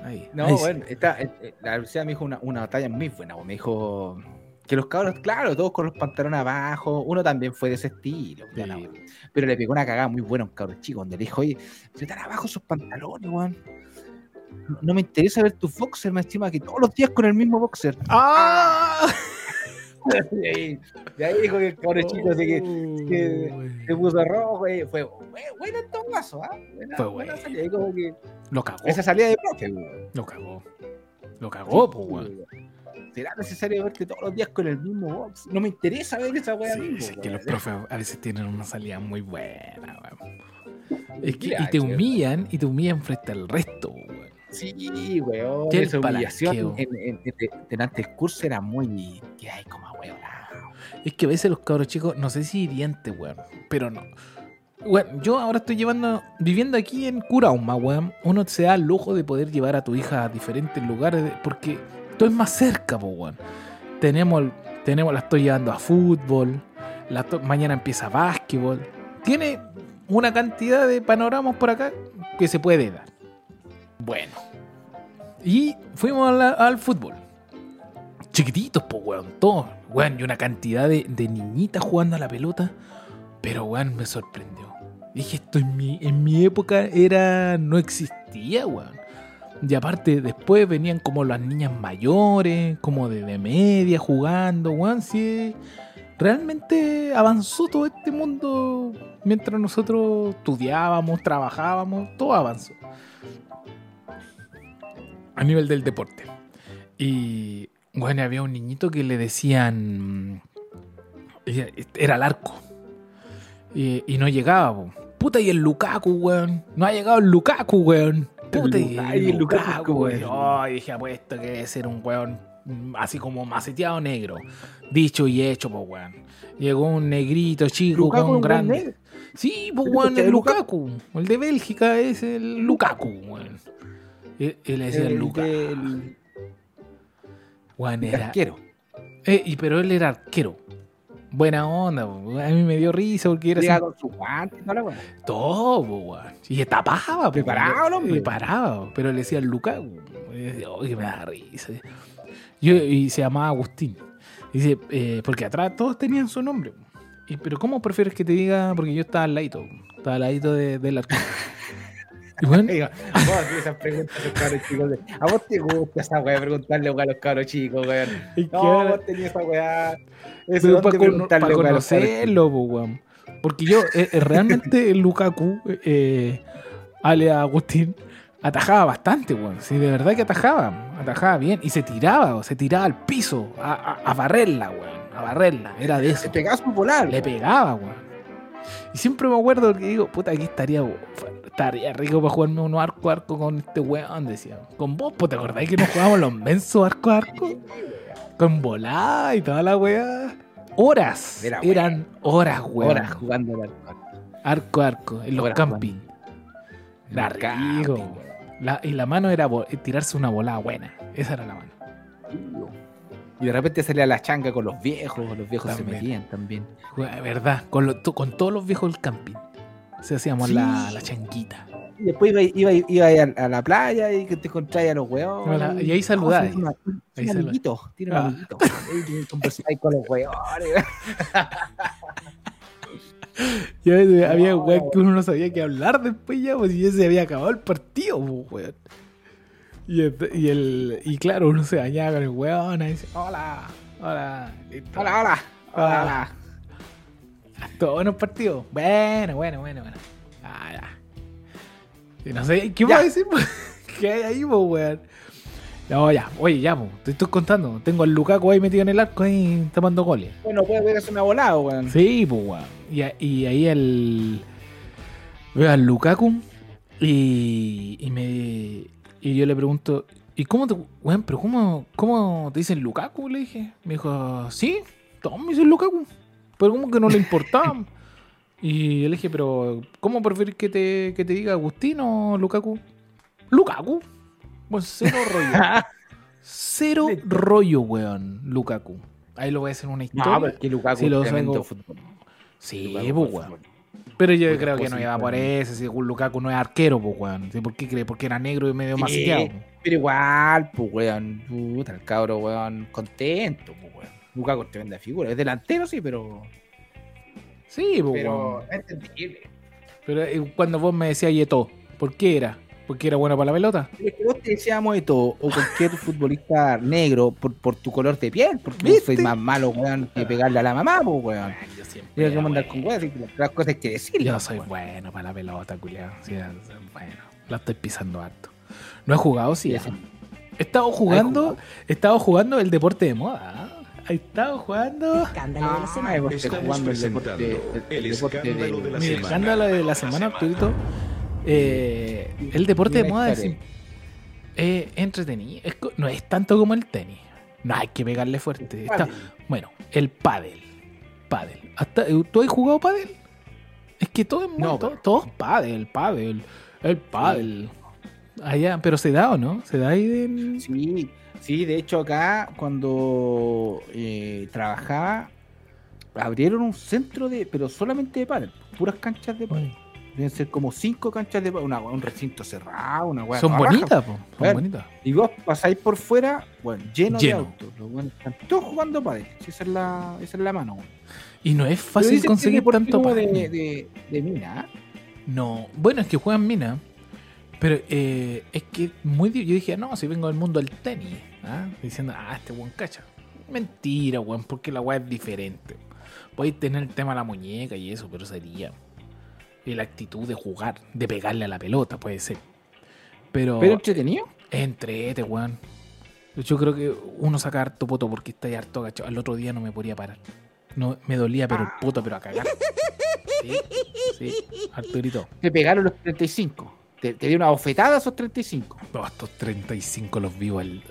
Ay, no, ahí bueno, está, la universidad me dijo una, una batalla muy buena. Me dijo que los cabros, claro, todos con los pantalones abajo, uno también fue de ese estilo, pero le pegó una cagada muy buena a un cabro chico, donde le dijo, oye, se están abajo sus pantalones, weón. No, me interesa ver tu boxer, más encima que todos los días con el mismo boxer. ¡Ah! [laughs] y, ahí, dijo que el cabro chico así que que se puso rojo y fue bu- bueno en todo caso, ¿ah? Buena, Fue buena bueno. salida. Y como que Lo cagó. esa salida de profe, weón. Lo cagó. Lo cagó, pues, weón. ¿Será necesario verte todos los días con el mismo box? No me interesa ver esa weá. Sí, mismo, es que los profes a veces tienen una salida muy buena, weón. Es que, y te humillan, y te humillan frente al resto. Sí, weón. Esa humillación en, en, en- delante del curso era muy. Que hay como weón. Es que a veces los cabros chicos, no sé si hiriente, weón, pero no. Weón, yo ahora estoy llevando, viviendo aquí en Curauma, weón. Uno se da el lujo de poder llevar a tu hija a diferentes lugares porque todo es más cerca, po, weón. Tenemos, tenemos, la estoy llevando a fútbol, la estoy- mañana empieza básquetbol. Tiene una cantidad de panoramas por acá que se puede dar. Bueno. Y fuimos al fútbol. Chiquititos, pues, weón, todos. Weón, y una cantidad de, de niñitas jugando a la pelota. Pero, weón, me sorprendió. Dije, esto en mi, en mi época era. no existía, weón. Y aparte, después venían como las niñas mayores, como de, de media, jugando, weón. Sí, realmente avanzó todo este mundo mientras nosotros estudiábamos, trabajábamos, todo avanzó. A nivel del deporte. Y, bueno, había un niñito que le decían. Era el arco. Y, y no llegaba, po. Puta, y el Lukaku, weón. No ha llegado el Lukaku, weón. Puta, y Lukaku, el el Lukaku, Lukaku, weón. dije, apuesto que debe ser un weón mm, así como maceteado negro. Dicho y hecho, pues, weón. Llegó un negrito chico, Lukaku es un grande. Sí, pues, Pero weón, ¿cachai el Lukaku? Lukaku. El de Bélgica es el Lukaku, weón. Él, él le decía El Luca. del- del era. arquero. Eh, y, pero él era arquero. Buena onda, a mí me dio risa porque era Llega así, con su guante la todo, weón. Y tapaba, Preparado hombre. Preparado, pero le decía Luca. Y decía, "Oh, que me da risa. Yo, y se llamaba Agustín. Dice, eh, porque atrás todos tenían su nombre. Y, pero ¿cómo prefieres que te diga? Porque yo estaba al ladito. Estaba al ladito de- del arquero. [laughs] Bueno, Digo, vos esas preguntas a los cabros chicos. de- A vos te gusta esa weá, preguntarle a los cabros chicos, weón. que No, ahora- vos tenías esa weá. Eso Pero ¿dónde para, preguntarle, weá, a los cabros conocerlo, weón. Porque yo, eh, eh, realmente, Lukaku, eh, Ale Agustín, atajaba bastante, weón. Sí, de verdad que atajaba. Atajaba bien. Y se tiraba, se tiraba al piso a, a- a barrerla, weón. A barrerla. Era de eso. Se pegaba su volar. Le pegaba, weón. Y siempre me acuerdo que digo, puta, aquí estaría, estaría rico para jugarme uno arco a arco con este weón, decía. Con vos, pues, ¿te acordás que nos jugábamos los mensos arco a arco? Con volada y toda la weá. Horas. Era Eran horas, weón. Horas jugando al Arco a arco, en los Horas camping. Era rico. La- y la mano era vo- tirarse una volada buena. Esa era la mano. Y de repente salía la changa con los viejos, los viejos se metían también. Verdad, con, lo- con todos los viejos del camping. Se hacíamos Sí. la, la changuita. Y después iba, iba, iba a, a la playa y que te encontráis a los. Hola, y ahí saludáis. Tiene Ahí un salud- amiguito, tiene un Ah. amiguito. Conversáis con los weones. [laughs] Y a veces había weón que uno no sabía qué hablar después ya, pues y ya se había acabado el partido, pues, weón. Y, el, y, el- y claro, uno se bañaba con el weón y dice, hola, hola. Hola, hola. Hola, Hola. [laughs] Todos buenos partidos. Bueno, bueno, bueno, bueno. Ah, ya. Y no sé, ¿qué Ya. más decir? [laughs] ¿Qué hay ahí, pues, weón? No, ya, oye, ya, pues, te estoy contando. Tengo al Lukaku ahí metido en el arco ahí tomando goles. Bueno, puede ver se me ha volado, weón. Sí, pues, weón. Y, a- y ahí el. Veo al Lukaku y, y me. Y yo le pregunto, ¿y cómo te. Weón, pero cómo, cómo te dicen Lukaku? Le dije. Me dijo, sí, todos me dicen Lukaku. Pero como que no le importaba. y yo le dije, pero ¿cómo prefieres que te, que te diga Agustín o Lukaku? Lukaku. Pues cero rollo. [laughs] Cero rollo, weón, Lukaku. Ahí lo voy a hacer una historia. No, que Lukaku Sí, lo fútbol. Sí, Lukaku pues, weón. Pero yo creo que no iba por eso. Si Lukaku no es arquero, pues, weón. ¿Por qué cree? Porque era negro y medio Sí, masqueado. Pero igual, pues, weón. Puta, el cabro, weón, contento, pues, weón. Lukaku es tremenda figura. Es delantero, sí, pero. Sí, pues, Pero es entendible. Pero eh, cuando vos me decías Yeto, ¿por qué era? ¿Porque era bueno para la pelota? Es que vos te decíamos de todo, o cualquier futbolista negro por, por tu color de piel, porque ¿Viste? sois más malo, weón, que pegarle a la mamá, pues, weón. yo siempre. Que mandar con weón, las cosas hay que decirle. Yo soy bueno para la pelota, culiado. Sí, bueno, la estoy pisando harto. No he jugado, sí. Sí, sí. He estado jugando, he estado jugando el deporte de moda. He estado jugando. Escándalo de la Ah, semana. Estamos jugando el deporte, el deporte escándalo de la semana. escándalo de la semana, Arturito. eh, el deporte de moda es, eh, entretenido. Es no es tanto como el tenis. No hay que pegarle fuerte. Está- bueno, el pádel. Pádel. Hasta, ¿Tú has jugado pádel? Es que todo es muy, No, todo, pero- todo es pádel, pádel. El pádel. Allá, pero se da o no? ¿Se da ahí de... Sí, sí, de hecho acá cuando eh, trabajaba abrieron un centro de, pero solamente de pádel, puras canchas de pádel. Deben ser como cinco canchas de pádel, una, un recinto cerrado, una weá Son raja. bonitas, po, son bonitas. Y vos pasáis por fuera, bueno, lleno, Lleno. de autos. Los están todos jugando pádel. Esa es la, esa es la mano. Y no es fácil que conseguir deporte tanto como de, pádel. de, de mina. ¿ah? No, bueno, es que juegan mina. Pero eh, es que muy yo dije, no, si vengo del mundo del tenis, ¿ah? diciendo, ah, este buen cacha. Mentira, weón, porque la weá es diferente. Podéis tener el tema de la muñeca y eso, pero sería. Y la actitud de jugar, de pegarle a la pelota, puede ser. Pero, Pero entretenido. entrete, weón. Yo creo que uno saca harto poto porque está ahí harto agachado. Al otro día no me podía parar. No, me dolía, pero el poto, pero a cagar. Sí, sí, Arturito. Te pegaron los 35. Te, te dio una bofetada a esos 35. No, estos 35 los vivo al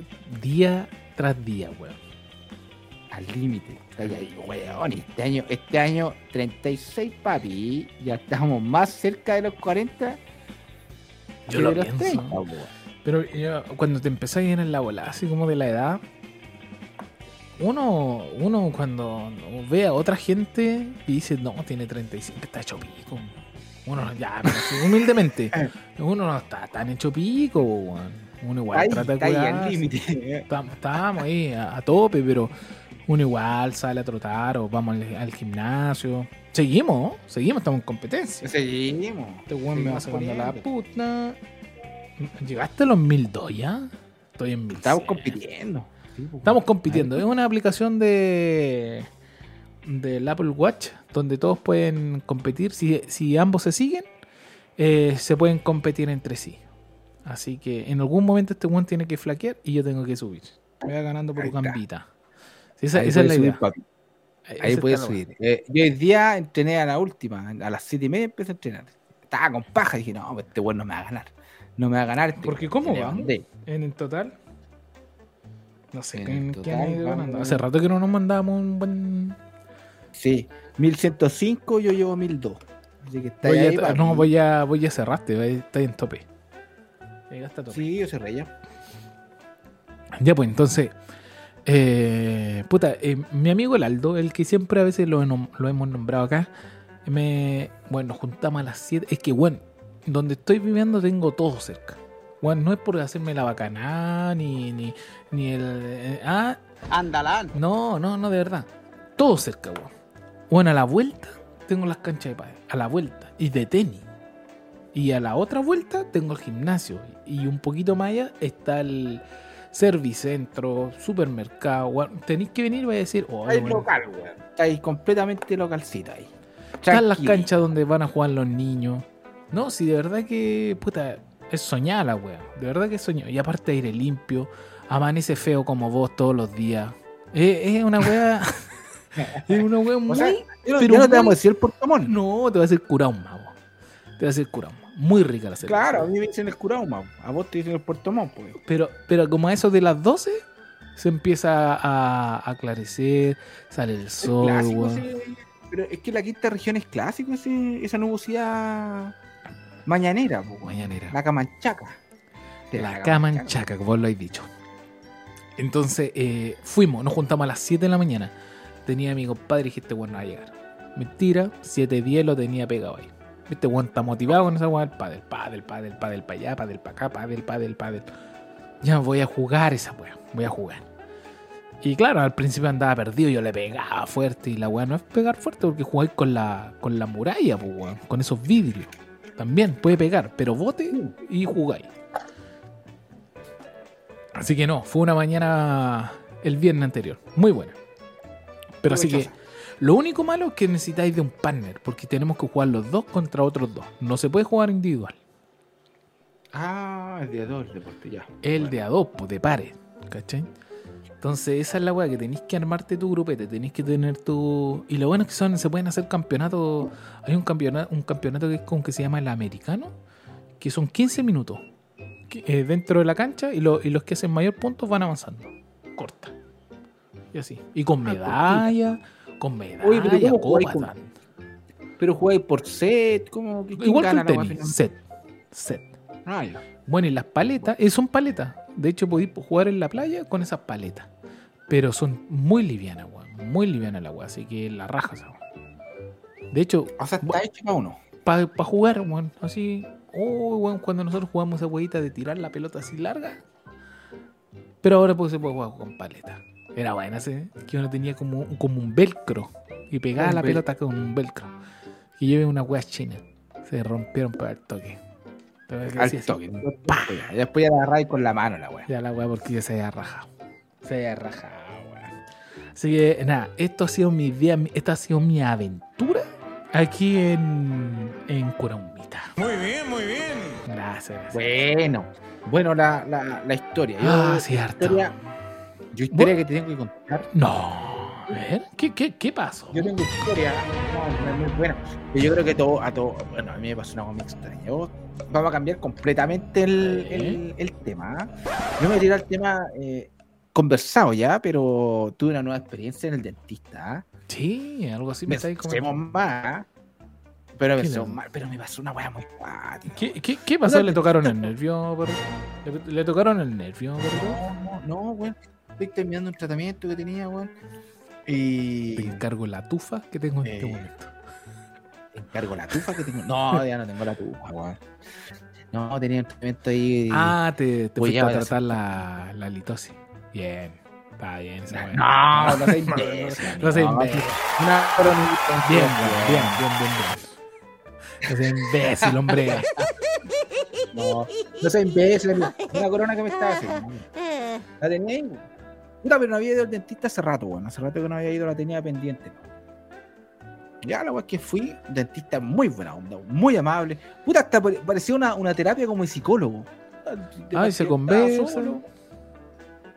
día tras día, weón. Al límite. Weón. Este año, este año 36, papi. Ya estamos más cerca de los 40 Yo que lo de los pienso. 30, weón. Pero yo, cuando te empezás a ir en la bola, así como de la edad, uno, uno cuando ve a otra gente y dice, no, tiene 35, está hecho pico. Uno ya, humildemente, [laughs] uno no está tan hecho pico, weón. Uno igual Ahí, trata de cuidarse. Estábamos ahí a, a tope, pero uno igual sale a trotar o vamos al, al gimnasio. Seguimos, seguimos, estamos en competencia. Seguimos. Este weón me va sacando la puta. ¿Llegaste a los 1002 ya? Estoy en 1100. Estamos compitiendo. Sí, pues. Estamos compitiendo. Es una aplicación de del Apple Watch donde todos pueden competir. Si, si ambos se siguen, eh, se pueden competir entre sí. Así que en algún momento este one tiene que flaquear y yo tengo que subir. Me va ganando por Ahí gambita. Sí, esa Ahí esa es la subir, idea. papi. Ahí está puedes subir. Eh, yo hoy día entrené a la última, a las 7 y media empecé a entrenar. Estaba con paja, dije, no, este weón no me va a ganar. No me va a ganar. Este Porque. ¿cómo mandé. En el total. No sé quién total ha ido ganando. Hace rato que no nos mandamos un buen. Sí, 1105, yo llevo 1002. Así que está Voy ahí, a- no, voy a, voy a cerrarte, está en tope. Llegaste tope. Sí, yo cerré ya. Ya, pues entonces. eh, puta, eh, mi amigo el Aldo, el que siempre a veces lo, lo hemos nombrado acá, me, bueno, nos juntamos a las 7. Es que, bueno, donde estoy viviendo tengo todo cerca. Bueno, no es por hacerme la bacana, ni, ni, ni el. eh, ah, Andalán. no, no, no, de verdad. Todo cerca, weón. Bueno, a la vuelta tengo las canchas de pádel. A la vuelta. Y de tenis. Y a la otra vuelta tengo el gimnasio. Y un poquito más allá está el servicentro, supermercado. weón. Tenéis que venir y vais a decir, oh, bueno, local, weón. Ahí completamente localcita ahí. están las canchas donde van a jugar los niños. No, si de verdad que, puta, es soñada la wea. De verdad que soñada. Y aparte aire limpio. Amanece feo como vos todos los días. Es, es una wea... [laughs] [laughs] es una wea muy... sea, Yo no- pero ya no te vamos a decir el portamón. No, te va a hacer curado un mago. Te va a hacer curado. Muy rica la cerveza. Claro, a mí me dicen el curado, ma. A vos te dicen el portamón, pues. Pero, pero como a eso de las 12 se empieza a a aclarecer, sale el Es sol, clásico Pero es que la quinta región es clásico ese, esa nubosidad mañanera, po, weón. Mañanera. La camanchaca. De La camanchaca, como vos lo habéis dicho. Entonces, eh, fuimos, nos juntamos a las 7 de la mañana. Tenía a mi compadre y dije, este weón no va a llegar. Mentira, 7-10 lo tenía pegado ahí. Este weón está motivado con esa weón del padel, padel, padel, padel para allá, padel para acá, padel, padel, padel. Ya voy a jugar esa weón, voy a jugar. Y claro, al principio andaba perdido, yo le pegaba fuerte y la weá no es pegar fuerte porque jugáis con la, con la muralla, pues, weón, con esos vidrios. También puede pegar, pero bote y jugáis. Así que no, fue una mañana el viernes anterior, muy buena. Pero así que lo único malo es que necesitáis de un partner, porque tenemos que jugar los dos contra otros dos. No se puede jugar individual. Ah, el de dos, el deporte, ya. El Bueno. de a dos, pues, de pares, ¿cachai? Entonces esa es la weá que tenéis que armarte tu grupete, tenéis que tener tu... Y lo bueno es que son, se pueden hacer campeonatos, hay un campeonato, un campeonato que es como que se llama el americano, que son 15 minutos eh, dentro de la cancha y, lo- y los que hacen mayor puntos van avanzando. Corta. Y así. Y con Ah, medalla, con medalla, Oye, pero ¿cómo jugáis copas, con-. Pero jugáis por set, ¿cómo? ¿Quién Igual que el tenis, set. Set. Ah, ya. Bueno, y las paletas, eh, son paletas. De hecho, podéis jugar en la playa con esas paletas. Pero son muy livianas, weón. Muy livianas la weá. Así que la raja esa. De hecho, O sea, está hecho para uno. para jugar, weón, así. Oh, weón, cuando nosotros jugamos esa weita de tirar la pelota así larga. Pero ahora pues se puede jugar con paleta. Era buena ese, que uno tenía como, como un velcro. Y pegaba Un la vel- pelota con un velcro. Y llevé una weá china. Se rompieron para el toque. Al toque. Ya, Después ya la agarráis con la mano la weá. Ya la weá porque ya se había rajado. Se había rajado, weón. Así que nada, esto ha sido mi día, mi- esta ha sido mi aventura aquí en, en Curahumita. Muy bien, muy bien. Gracias, gracias. Bueno, bueno la, la, la historia. Yo, Ah, cierto. historia, yo historia que te tengo que contar. No, a ver, ¿qué, qué, qué pasó? Yo tengo historia, no, no muy buena. Yo creo que todo, a todo, bueno, a mí me pasó una cosa muy extraña. Yo- vamos a cambiar completamente el, el- el tema. Yo me voy a tirar el tema eh, conversado ya, pero tuve una nueva experiencia en el dentista. Sí, algo así me estáis comentando. más. Pero me, ¿Qué pasó le- mal, pero me pasó una weá muy cuática. ¿Qué, qué, qué pasó? ¿Le tocaron el nervio? ¿Le, le tocaron el nervio? No, no, weón. Estoy terminando un tratamiento que tenía, weón. Y. Te encargo la tufa que tengo en este Eh, momento. encargo la tufa que tengo. No, ya no tengo la tufa, weón. No, tenía un tratamiento ahí. Ah, te, te fuiste a tratar la, la litosis. Bien. Está bien esa weá. no, no seas No, [laughs] imbécil. no no, imbécil. Una coronita. Bien, bien, bien, bien. No seas imbécil, hombre. No, no seas imbécil. Una corona que me estaba haciendo. La weón. Puta, pero no había ido al dentista hace rato, weón. Hace rato que no había ido, la tenía pendiente. Ya la es que fui, dentista muy buena onda, muy amable. Puta, hasta pare- parecía una, una terapia como de psicólogo. Ay, se conversa. solo,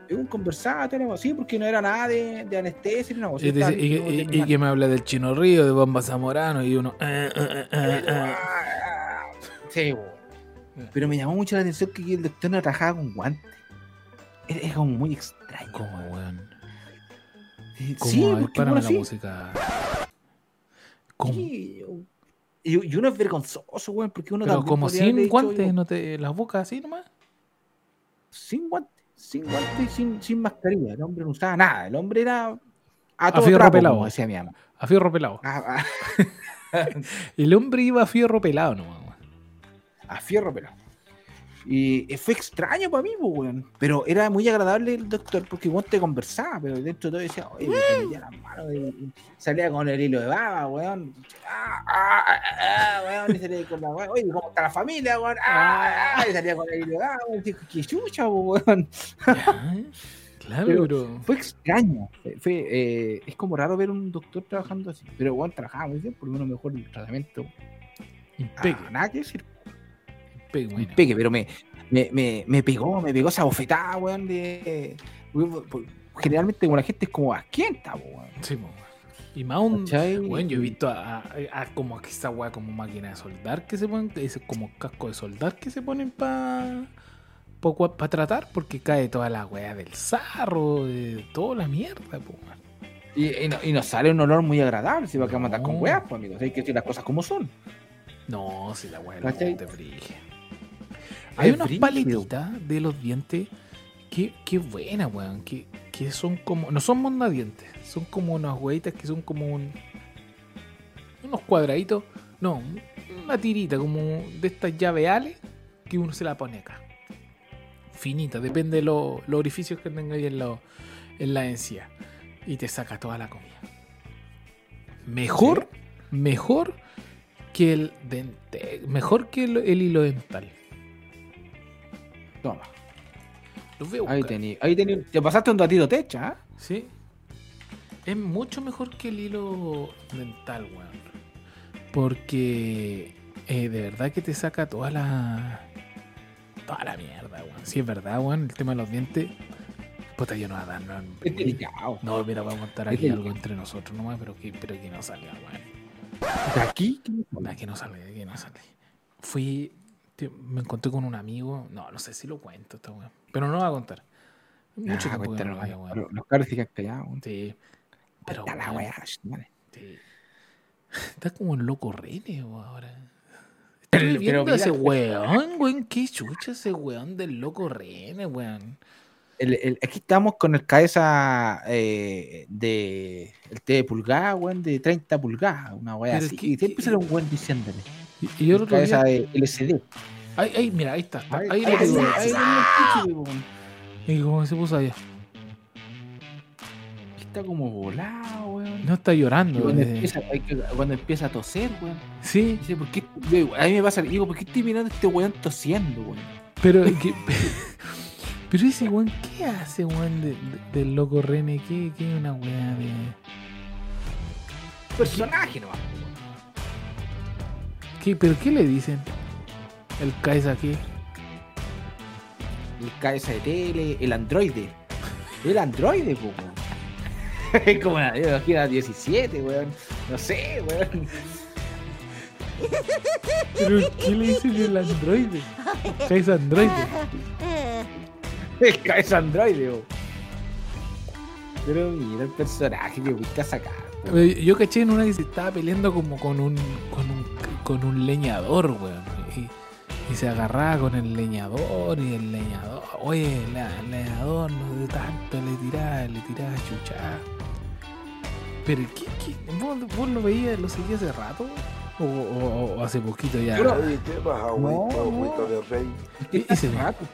Un conversatorio, así, porque no era nada de, de anestesia. Y, dice- y- y- y que me habla del chino río, de bomba zamorano, y uno. eh, eh, eh, eh. Sí, weón. Pero me llamó mucho la atención que el doctor no trabajaba con guantes. Era como muy extraño. ¿Cómo, weón? Sí. A bueno, la música. ¿Cómo? Sí, Y, y uno es vergonzoso, weón, porque uno Pero como sin guantes, no te, las bocas así nomás. Sin guantes, sin guantes y sin, sin mascarilla. El hombre no usaba nada. El hombre era a todo fierro trapo, pelado. decía mi mamá. A fierro pelado. A, a- [laughs] El hombre iba a fierro pelado nomás. a fierro pelado. Y fue extraño para mí, pues, weón. Pero era muy agradable el doctor porque igual te conversaba, pero dentro de todo decía, oye, me metía las manos y- y salía con el hilo de baba, weón. Ah, ah, ah, ah, weón, y salía con la weón. Oye, ¿cómo está la familia, weón? Ah, ah, y salía con el hilo de baba, weón. Dijo, qué chucha, weón. Ya, Claro, Pero-. Fue extraño. Fue, eh, es como raro ver un doctor trabajando así. Pero igual trabajaba muy bien, por lo menos mejor el tratamiento. Ah, nada que decir. Bueno. Pegue, pero me, me, me, me pegó, me pegó esa bofetada, weón, de... Generalmente como la gente es como asquienta, weón. Sí, weón. Y más un. Bueno, yo he visto a, a- a como que esa weá como máquina de soldar que se ponen, como casco de soldar que se ponen para para tratar, porque cae toda la weá del sarro, de toda la mierda, po. Y, y, no- y nos sale un olor muy agradable si va a matar con weas, pues, amigos. Hay que decir las cosas como son. No, si la weá no te frige. Hay unas paletitas de los dientes que, que buenas, weón. Que, que son como. No son mondadientes. Son como unas hueitas que son como un. Unos cuadraditos. No, una tirita como de estas llaveales que uno se la pone acá. Finita, depende de lo- los orificios que tenga ahí en, lo- en la encía. Y te saca toda la comida. Mejor, mejor que el dente. Mejor que el, el hilo dental. Toma. Los Ahí tení, ahí tení. Te pasaste un datito techa, ¿ah? Sí. Es mucho mejor que el hilo dental, weón. Porque eh, de verdad que te saca toda la. Toda la mierda, weón. Si es verdad, weón, el tema de los dientes. Puta, yo no voy a dar. No, Es delicado. no, mira, voy a contar Es aquí algo entre nosotros nomás, pero que, pero que no salga, weón. De aquí. Nah, que no salga, que no salga. Fui. Tío, me encontré con un amigo. No, no sé si lo cuento, esta weón. Pero no lo voy a contar. Mucho Ah, tiempo que no lo veía, weón. Los- cabros se callados. Sí. Pero. Está la weá, vale. Sí. Está como el loco Rene weón, ahora. Pero- Estoy viendo pero ese mira- weón, weón. Qué chucha ese weón del loco Rene, weón. El- el- aquí estamos con el cabeza eh, de el té de pulgada, weón, de 30 pulgadas, una weá así. que- y siempre sale un weón diciéndole. Y, y yo otro cabeza día. de LCD. Ahí, ahí, mira, ahí está. está, Ahí, ahí, lo digo. ahí, weón. Y como se puso allá. Está como volado, weón. No está llorando. cuando, empieza, cuando empieza a toser, weón. Sí, Dice, ¿por qué? yo- a mí me pasa, digo, ¿por qué estoy mirando a este weón tosiendo, weón? pero. que- [laughs] pero ese weón, ¿qué hace, weón, de- de- del loco Rene? ¿Qué, qué una weá de. Personaje nomás, weón. ¿Qué, ¿Pero qué le dicen? El Kaisa aquí. El de tele, el androide. El androide, po, weón. Es [laughs] como una, yo imagino a 17, weón. No sé, weón. ¿Pero qué le dicen [laughs] el androide? Kaisa androide. El cabeza androide, weón. Pero mira el personaje que busca sacar. Eh, Yo caché en una que se estaba peleando como con un, con un con un leñador, weón. Y, y se agarraba con el leñador y el leñador, oye, la- el leñador no de tanto le tiraba, le tiraba chucha. Pero ¿qué, qué? ¿Vos, vos lo veías, lo seguías hace rato? ¿O, o- o hace poquito ya? Oye, ¿qué pasa, agüita, agüita de rey? ¿Qué Y- y se ve. rato?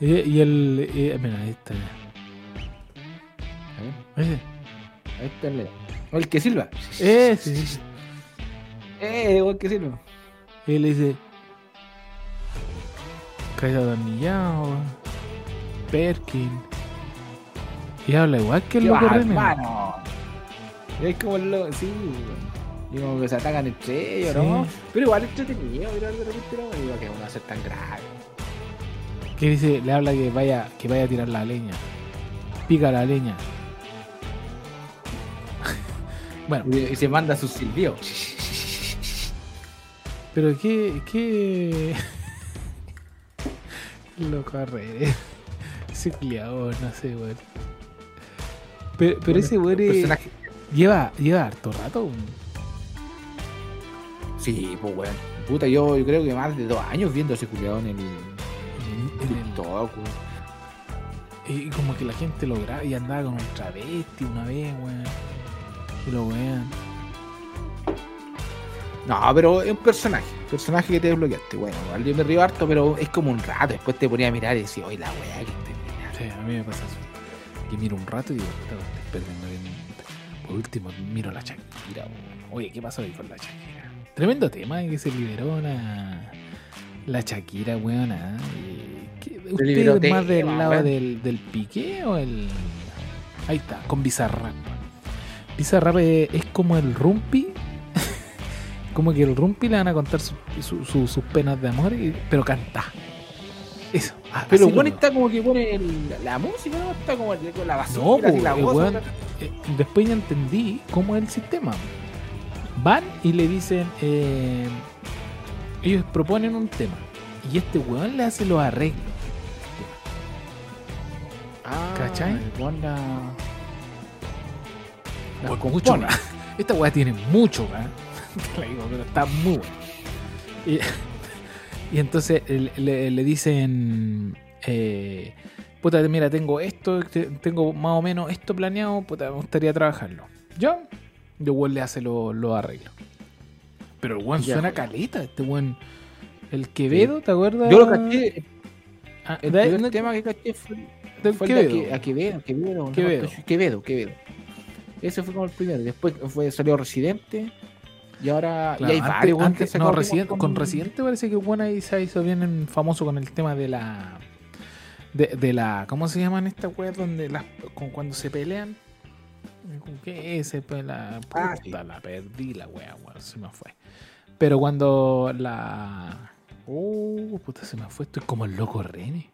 Y, y el... eh, mira, ahí está. A está el, o el que silba. Ese. Eh, o el que silba. Y él dice... Caída atornillado. Perkin. Y habla igual que el ¿Qué loco hermano? Es como el loco, sí. Y como que se atacan entre ellos, ¿no? Pero igual entretenido, pero de repente no digo que uno va a ser tan grave. Que dice, le habla que vaya, que vaya a tirar la leña. Pica la leña. Bueno, Y, se manda sus silbidos. pero qué, qué... [laughs] Loco re. Ese cliador, no sé, weón. Pero, pero ese weón es- Personaje. lleva, lleva harto rato. Sí, pues weón. Puta, yo, yo creo que más de dos años viendo ese culiado en el En, en el- TikTok, weón. y como que la gente lo graba y andaba con un travesti una vez, weón. Lo weón. No, pero es un personaje. Personaje que te desbloqueaste. Bueno, igual yo me río harto, pero es como un rato. Después te ponía a mirar y decía, oye, la weá que estoy mirando. Sí, a mí me pasa eso. Que miro un rato y digo, "Puta, estoy perdiendo bien". Por último, miro la Shakira. weón. Oye, ¿qué pasó ahí con la Shakira? Tremendo tema que se liberó la, la Shakira, weón. ah, ¿Usted liberó es más del tema, lado del, del pique o el...? Ahí está, con Bizarrap. Bizarrap es, es como el Rumpi. [laughs] como que el Rumpi le van a contar su- su- su- sus penas de amor, y- pero canta. Eso. ah, Pero lo bueno, está como que pone el- la música, ¿no? Está como el- la basura, No, así, pues, la el voz, eh, después ya entendí cómo es el sistema. Van y le dicen, eh, ellos proponen un tema y este weón le hace los arreglos. Ah, ¿Cachai? el weón la- la Por compone. mucho más. Esta weá tiene mucho, ¿verdad? [laughs] Te la digo, pero está muy buena. Y, [laughs] y entonces le, le- le dicen, eh, puta, mira, tengo esto, te- tengo más o menos esto planeado, puta, me gustaría trabajarlo. ¿Ya? Y el weón le hace los los arreglos. Pero el weón suena pues. caleta, este weón. El Quevedo, ¿te acuerdas? Yo lo caché. Ah, El de- tema que caché fue, del fue el Quevedo. Aque- a Quevedo. Quevedo, Quevedo. Quevedo, Quevedo. Ese fue como el primero. Después fue, salió Residente. Y ahora. Claro, y hay antes- varios antes- no, Resident- con Residente parece que bueno ahí se hizo bien en- famoso con el tema de la de, de la ¿cómo se llaman estas weas donde las con cuando se pelean? ¿Con qué es? Pues la Ah, puta, sí. la perdí la wea, weón, se me fue. Pero cuando la uh, puta se me fue, estoy como el loco René.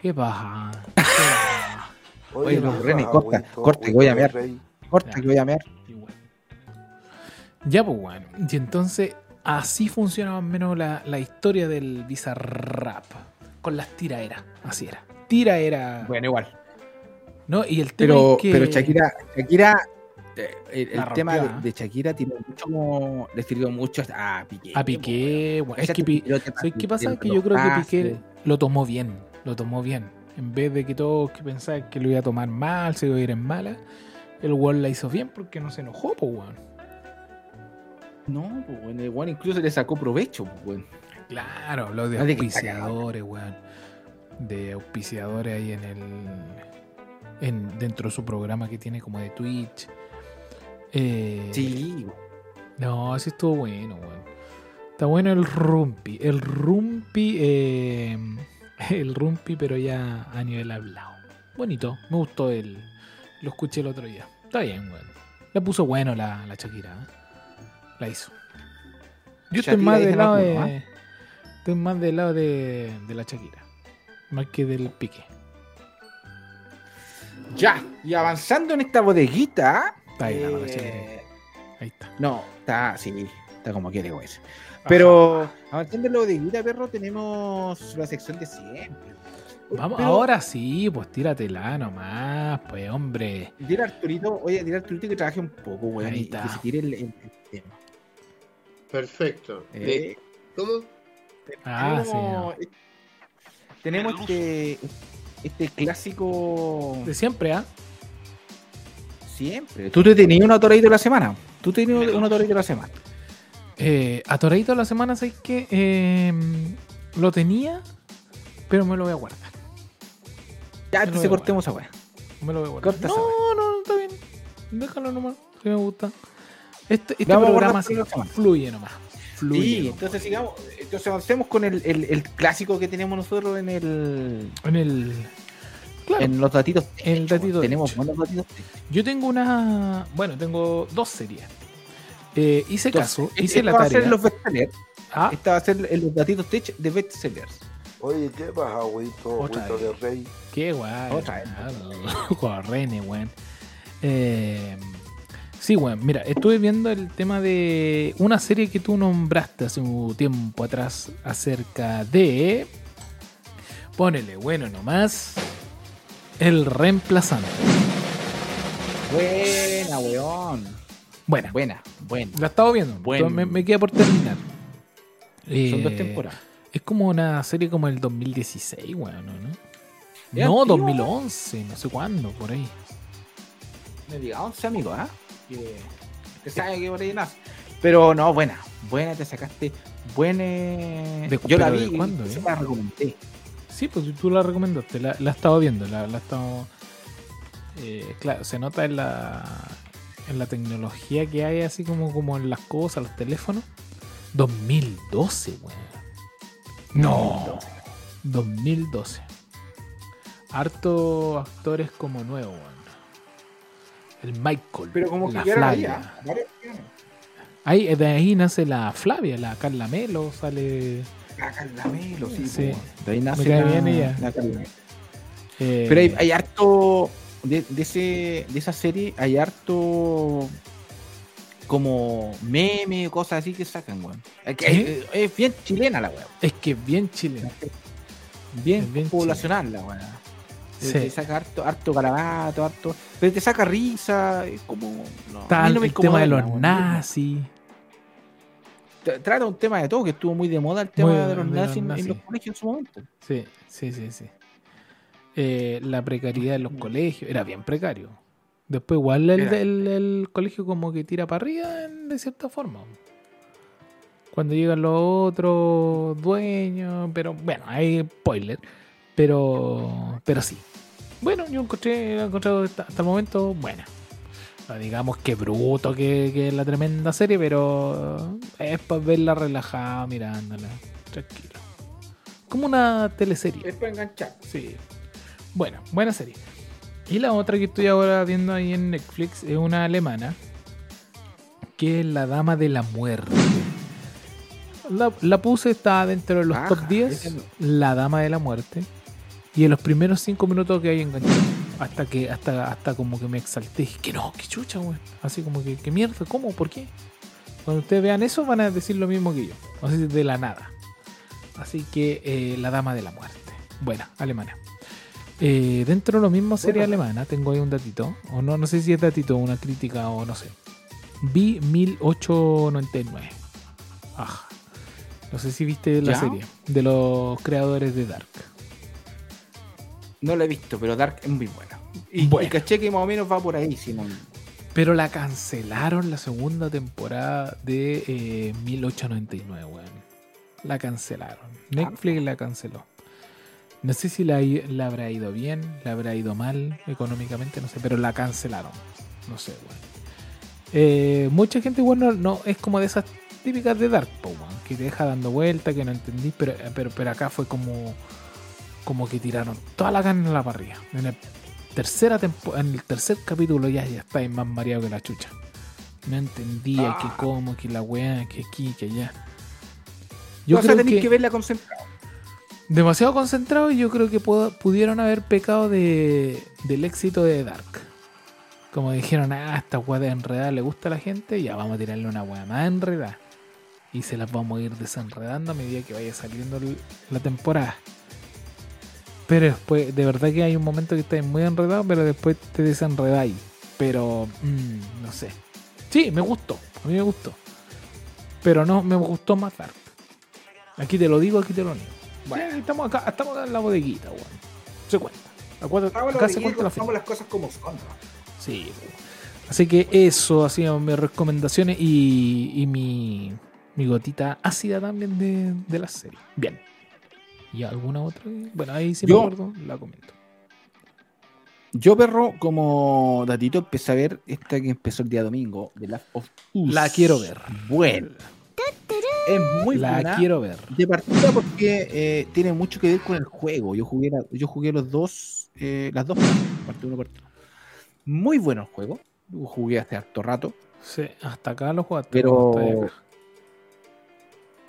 ¿Qué pasa? [laughs] Oye, ¿qué no, pasa, René, corta, agüita, corta, que agüita voy a rey? Corta, que voy a mear. Igual. Ya, pues, bueno. Y entonces, así funciona más o menos la, la historia del Bizarrap. Con las tiraeras. Así era. Tiraera. Bueno, igual. ¿No? Y el tema Pero, es que. pero Shakira, Shakira, eh, el, tema de, ¿ah? de Shakira tiene mucho como, le sirvió mucho a Piqué. A Piqué, bueno, weón. es que ¿Sabes qué pasa? Que yo creo que. Piqué lo tomó bien. Lo tomó bien. En vez de que todos que pensaban que lo iba a tomar mal, se iba a ir en mala, el weón la hizo bien porque no se enojó, pues, weón. No, pues bueno, el weón incluso le sacó provecho, pues weón. Claro, habló de No, auspiciadores, weón. De auspiciadores ahí en el. En, dentro de su programa que tiene como de Twitch. Eh, Sí, No, así estuvo bueno, weón. Está bueno el Rumpi. El Rumpi. eh, [laughs] el Rumpi, pero ya a nivel hablado. Bonito. Me gustó el. Lo escuché el otro día. Está bien, weón. La puso bueno la, la Shakira. ¿eh? La hizo. Yo estoy más del lado de. Estoy más del lado de, de la Shakira. Más que del pique. Ya, y avanzando en esta bodeguita. Está ahí la eh, la Shakira. Ahí está. no, está, sí, está como quiere, güey. Pero avanzando en la bodeguita, perro, tenemos la sección de siempre. Vamos, Pero, ahora sí, pues tíratela nomás, pues hombre. Dile a Arturito, oye, dile a Arturito que trabaje un poco, güey, Ahí y que se tire el, el- el tema. Perfecto. Eh, ¿Cómo? Ah, sí. tenemos, tenemos este, este clásico De siempre, ¿ah? siempre. Tú te tenías un atoradito de la semana. Tú tenías un atoradito de la semana. Eh, atoradito la semana, ¿sabes qué? Eh, lo tenía, pero me lo voy a guardar. Ya, antes se cortemos esa weá. Me lo voy a guardar. Corta No, no, no, está bien. Déjalo nomás. Si me gusta. Este, este programa semana. fluye nomás. Fluye. Sí, nomás. entonces sigamos. Entonces avancemos con el, el- el clásico que tenemos nosotros en el. En el. Claro. En los datitos. En el datito Tenemos buenos datitos. Yo tengo una. Bueno, tengo dos series. Eh, hice caso, Entonces, hice la va a ser tarea. los bestsellers. Ah, Esta va a ser los datitos tech de bestsellers. Oye, ¿qué pasa, agüito? Otra Agüito de rey. qué guay. Otra vez. Correne, [laughs] weón. Eh, sí, weón. Mira, estuve viendo el tema de una serie que tú nombraste hace un tiempo atrás acerca de. Ponele, bueno, nomás. El reemplazante. Buena, weón. Buena, Buena, buena. la he estado viendo. Buen- Me, me queda por terminar. Son dos Eh, temporadas. Es como una serie como el 2016, weón, ¿no? ¿Es No, antigua? 2011, no sé cuándo, por ahí. Me diga 11 amigos, ¿ah? Que, que sabe que por ahí nace. Pero no, buena. Buena, te sacaste. Buena. ¿De- Yo la vi. cuándo, se eh? la recomendé. Sí, pues tú la recomendaste, la, la he estado viendo, la, la he estado... eh, claro, se nota en la, en la tecnología que hay, así como, como en las cosas, los teléfonos. 2012, weón. No. 2012. Harto actores como nuevos, weón. El Michael. Pero como que la ahí, Flavia. ¿ah? Ahí, de ahí nace la Flavia, la Carla Melo, sale... La Carla Melo, sí. Sí. po. De ahí nace la, bien ella. la Carla Melo. eh, Pero hay, hay harto. De, de ese, de esa serie hay harto. Como meme, cosas así que sacan, weón. Es, que ¿Sí? es- es bien chilena la weón. Es que es bien chileno. Bien, Es bien poblacional la weón. Sí. Te saca harto, harto garabato, harto. Pero te saca risa, es como. No, el, no me el tema de los nazis. Tra- Trata un tema de todo, que estuvo muy de moda el tema Muy de los nazis en- los colegios en su momento. Sí, sí, sí, sí. Eh, la precariedad en los colegios. Era bien precario. Después igual el, el- el colegio como que tira para arriba en- de cierta forma. Cuando llegan los otros dueños, pero bueno, hay spoiler. Pero, pero sí. Bueno, yo encontré, he encontrado hasta, hasta el momento buena. No digamos que bruto, que, que es la tremenda serie, pero es para verla relajada, mirándola, tranquilo. Como una teleserie. Es para enganchar. Sí. Bueno, buena serie. Y la otra que estoy ahora viendo ahí en Netflix es una alemana. Que es La Dama de la Muerte. La, la puse, está dentro de los Ajá, top 10. ese no. La Dama de la Muerte. Y en los primeros 5 minutos que hay enganchado. Hasta que, hasta, hasta como que me exalté. Dije, que no, que chucha, weón. Así como que, que mierda, ¿cómo? ¿Por qué? Cuando ustedes vean eso van a decir lo mismo que yo. Así de la nada. Así que eh, La Dama de la Muerte. Buena, alemana. Eh, dentro de lo mismo serie Bueno. alemana, tengo ahí un datito. O no, no sé si es datito, una crítica o no sé. Vi 1899. Ajá. No sé si viste la ¿Ya? serie. De los creadores de Dark. No la he visto, pero Dark es muy buena. Y, Buena. y caché que más o menos va por ahí, Simón. Pero la cancelaron la segunda temporada de eh, 1899, weón. La cancelaron. Netflix la canceló. No sé si la, la habrá ido bien, la habrá ido mal económicamente, no sé, pero la cancelaron. No sé, weón. Eh, mucha gente, bueno, no, es como de esas típicas de Dark, po, weón, que te deja dando vuelta, que no entendí, pero, pero, pero acá fue como, como que tiraron toda la carne en la parrilla. En el tercera en el tercer capítulo ya, ya estáis más mareado que la chucha. No entendía que Ah. cómo, que la weá, que aquí, que allá. Yo o sea, tenéis que, que verla concentrada. Demasiado concentrado y yo creo que pudieron haber pecado de, del éxito de Dark. Como dijeron, ah, esta weá de enredada le gusta a la gente, ya vamos a tirarle una weá más enredada. Y se las vamos a ir desenredando a medida que vaya saliendo la temporada. Pero después, de verdad que hay un momento que estáis muy enredado, pero después te desenredáis. Pero, mm, no sé. Sí, me gustó. A mí me gustó. Pero no, me gustó más Dark. Aquí te lo digo, aquí te lo niego. Bueno, estamos acá, estamos acá en la bodeguita, weón. Se cuenta. Acá, acá se cuenta la fecha. las cosas como son. Sí, weón. Así que eso hacían mis recomendaciones y, y mi, mi gotita ácida también de, de la serie. Bien. ¿Y alguna otra? Bueno, ahí sí Yo- me acuerdo, la comento. Yo, perro, como datito, empecé a ver esta que empezó el día domingo, de Last of Us. La quiero ver. Bueno. Es muy la buena. quiero ver. De partida porque eh, tiene mucho que ver con el juego. Yo jugué, la- yo jugué los dos, eh, las dos partes, parte uno, parte. Muy bueno el juego. Jugué hace harto rato. Sí, hasta acá lo jugaste. Pero. Cuando estáis acá.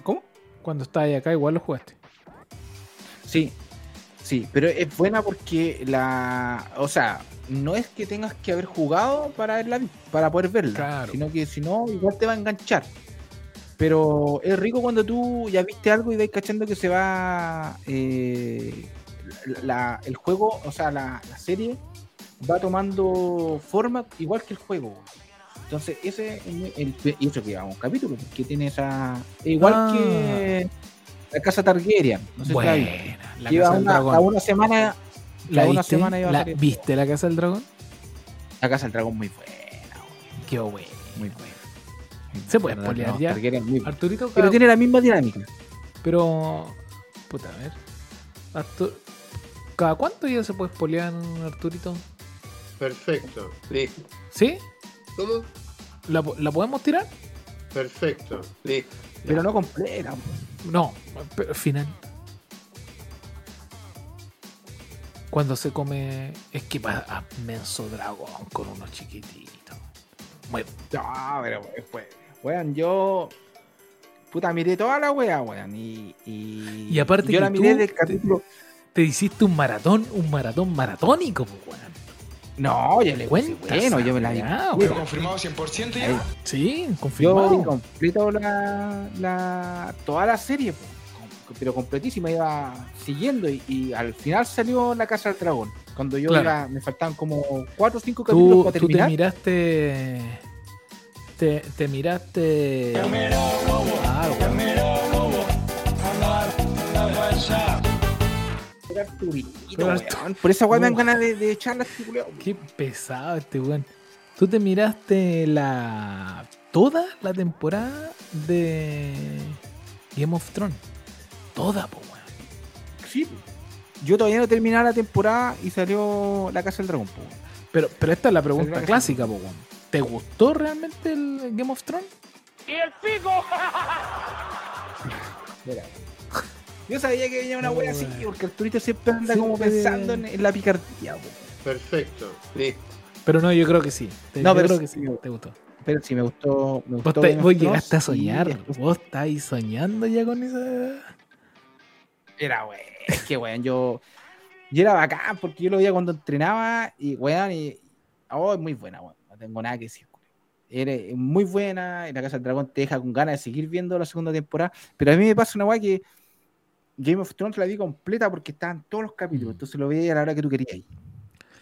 ¿Cómo? Cuando estáis acá, igual lo jugaste. Sí, sí, pero es buena porque la. O sea, no es que tengas que haber jugado para verla, para poder verla, Claro. sino que si no, igual te va a enganchar. Pero es rico cuando tú ya viste algo y vais cachando que se va. eh, la- el juego, o sea, la, la serie va tomando forma igual que el juego. Entonces, ese es muy- el, y eso que lleva un capítulo, porque tiene esa. Igual Ah. que la casa Targaryen. No sé si la. Buena. Lleva Casa del una, Dragón. a una semana. ¿La una viste? semana iba a ¿La- salir. ¿Viste la Casa del Dragón? La casa del dragón muy buena, Qué bueno. muy buena. Se puede No, spoilear no, ya. Arturito, Pero tiene la misma dinámica. Pero. Puta, a ver. Artur- ¿Cada cuánto ya se puede spoilear, Arturito? Perfecto. Listo. ¿Sí? ¿Cómo? ¿La, la podemos tirar? Perfecto. Listo. Pero no completa. No, pero final. Cuando se come. Es que va a menso dragón con unos chiquititos. Muy No, pero después. Weón, yo. Puta, miré toda la wea, weón. Y, y, Y aparte yo que la miré tú del capítulo. Te hiciste un maratón, un maratón maratónico, pues, weón. No, yo le cuento. Bueno, yo me la vi. weá, confirmado 100% ya. Ahí. Sí, Yo confirmado. vi completo la, la, toda la serie, pero completísima, iba siguiendo y, y al final salió La Casa del Dragón. Cuando yo Claro. iba, me faltaban como 4 o 5 capítulos tú, para tú te terminar. miraste. Te, te miraste. Por esa weá me dan ganas de, de echarla este. Qué pesado este weón. Tú te miraste la. toda la temporada de Game of Thrones. Toda, po, weón. Sí. Yo todavía no terminaba la temporada y salió La Casa del Dragón. po. Pero, pero esta es la pregunta clásica, po, weón. ¿Te gustó realmente el Game of Thrones? [laughs] Mira. Yo sabía que venía una wea así, porque Arturito siempre anda como pensando en, en la picardía. po. Perfecto. Listo. Pero no, yo creo que sí. Te- No, yo pero creo que sí. Te gustó. Pero sí, me gustó. Me Vos, gustó vos llegaste a y soñar. Vos estáis soñando ya con esa. Era, weón. Es que, weón, yo. Yo era bacán porque yo lo veía cuando entrenaba y, weón, y. Oh, es muy buena, weón. Tengo nada que decir. weón. Era muy buena. Y la Casa del Dragón te deja con ganas de seguir viendo la segunda temporada. Pero a mí me pasa una weá que. Game of Thrones la vi completa porque estaban todos los capítulos. Mm. Entonces lo veía a la hora que tú querías.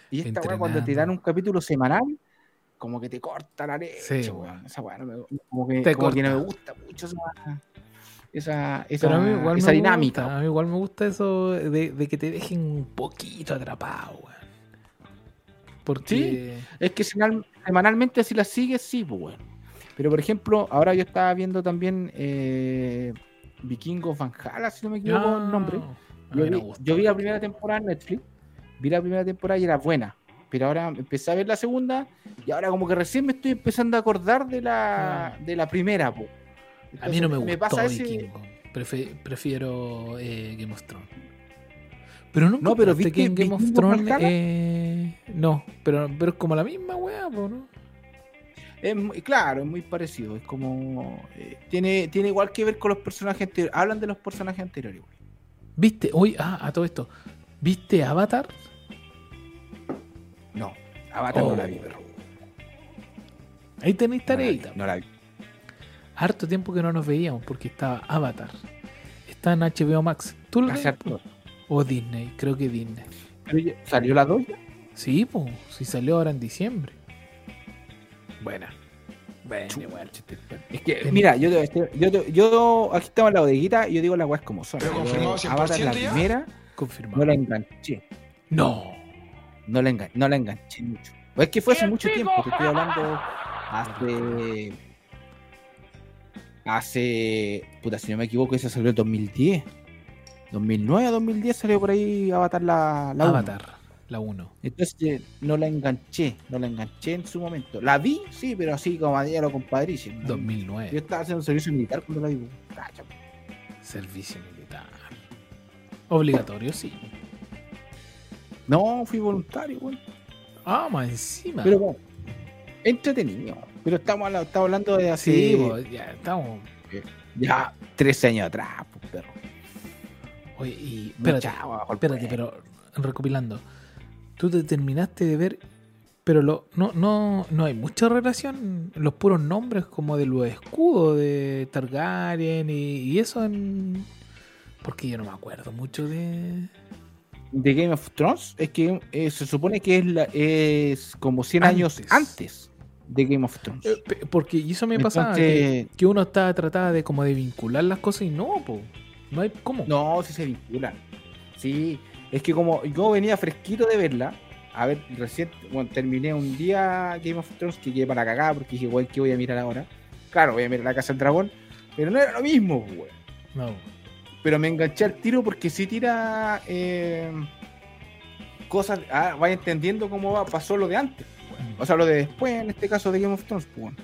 Y esta weá, cuando te dan Entrenando. un capítulo semanal, como que te corta la leche, Sí, weón. weón. Esa weá no como que, Te como que no me gusta mucho esa, esa, esa, mí igual esa dinámica. gusta. A mí igual me gusta eso de, de que te dejen un poquito atrapado, weón. Porque. Es que semanal- semanalmente si la sigues, sí, pues bueno. Pero por ejemplo, ahora yo estaba viendo también eh, Vikingos Valhalla, si no me equivoco Ah, el nombre. a Yo vi, me gusta. yo vi la primera temporada en Netflix, vi la primera temporada y era buena. Pero ahora empecé a ver la segunda y ahora como que recién me estoy empezando a acordar de la, Ah. de la primera. A mí no me gustó ese-. Prefe- prefiero eh, Game of Thrones. Pero no, No, pero que ¿viste en Game of Thrones. Eh, no, pero, pero es como la misma weá, ¿no? Es muy, claro, es muy parecido. Es como. eh, tiene, tiene igual que ver con los personajes anteriores. Hablan de los personajes anteriores. güey. ¿Viste? Hoy, ah, a todo esto. ¿Viste Avatar? No, Avatar no Oh. la vi, pero. Ahí tenéis tareita. no la vi. Harto tiempo que no nos veíamos porque estaba Avatar. Está en HBO Max. ¿Tú lo ves? O Disney, creo que Disney. ¿Salió la 2? Sí, pues, si salió ahora en diciembre. Buena. Bueno, igual. Es que, mira, yo, te- yo, te- yo aquí estaba en la bodeguita y yo digo las weas como son. Pero Yo, confirmado 100% Avatar, la ya. primera, Confirmado. no la enganché. No. No la, engan- no la enganché mucho. Es que fue hace mucho tiempo, te estoy hablando [laughs] hace. Hace. Puta, si no me equivoco, esa salió en 2010. 2009 a 2010 salió por ahí Avatar la, la. Avatar, la 1. Entonces eh, no la enganché, no la enganché en su momento. La vi, sí, pero así como a diario compadrísimo. Yo 2009. estaba haciendo servicio militar cuando la vi. Cacha. Servicio militar. Obligatorio, sí. No, fui voluntario, güey. Ah, más encima. Pero bueno, entretenido. Pero estamos, estamos hablando de hace sí, pues, ya estamos. ya 13 años atrás, pues, perro. Oye, y espérate, espérate, pero recopilando. Tú te terminaste de ver, pero lo, no, no, no hay mucha relación, los puros nombres como de los escudos de Targaryen y, y eso en... Porque yo no me acuerdo mucho de... De Game of Thrones es que eh, se supone que es, la- es como 100 años Antes. antes de Game of Thrones. Eh, Porque eso me pasaba, que, Entonces, que uno estaba trataba de como de vincular las cosas y no, po. No hay cómo. No, sí se vinculan. Sí, es que como yo venía fresquito de verla, a ver, recién, bueno, terminé un día Game of Thrones que quedé para cagar porque dije, güey, ¿qué voy a mirar ahora? Claro, voy a mirar la Casa del Dragón, pero no era lo mismo, güey. No. Pero me enganché al tiro porque sí tira eh, cosas, ah, vaya entendiendo cómo va, pasó lo de antes. O sea, lo de después, en este caso de Game of Thrones, pues. bueno.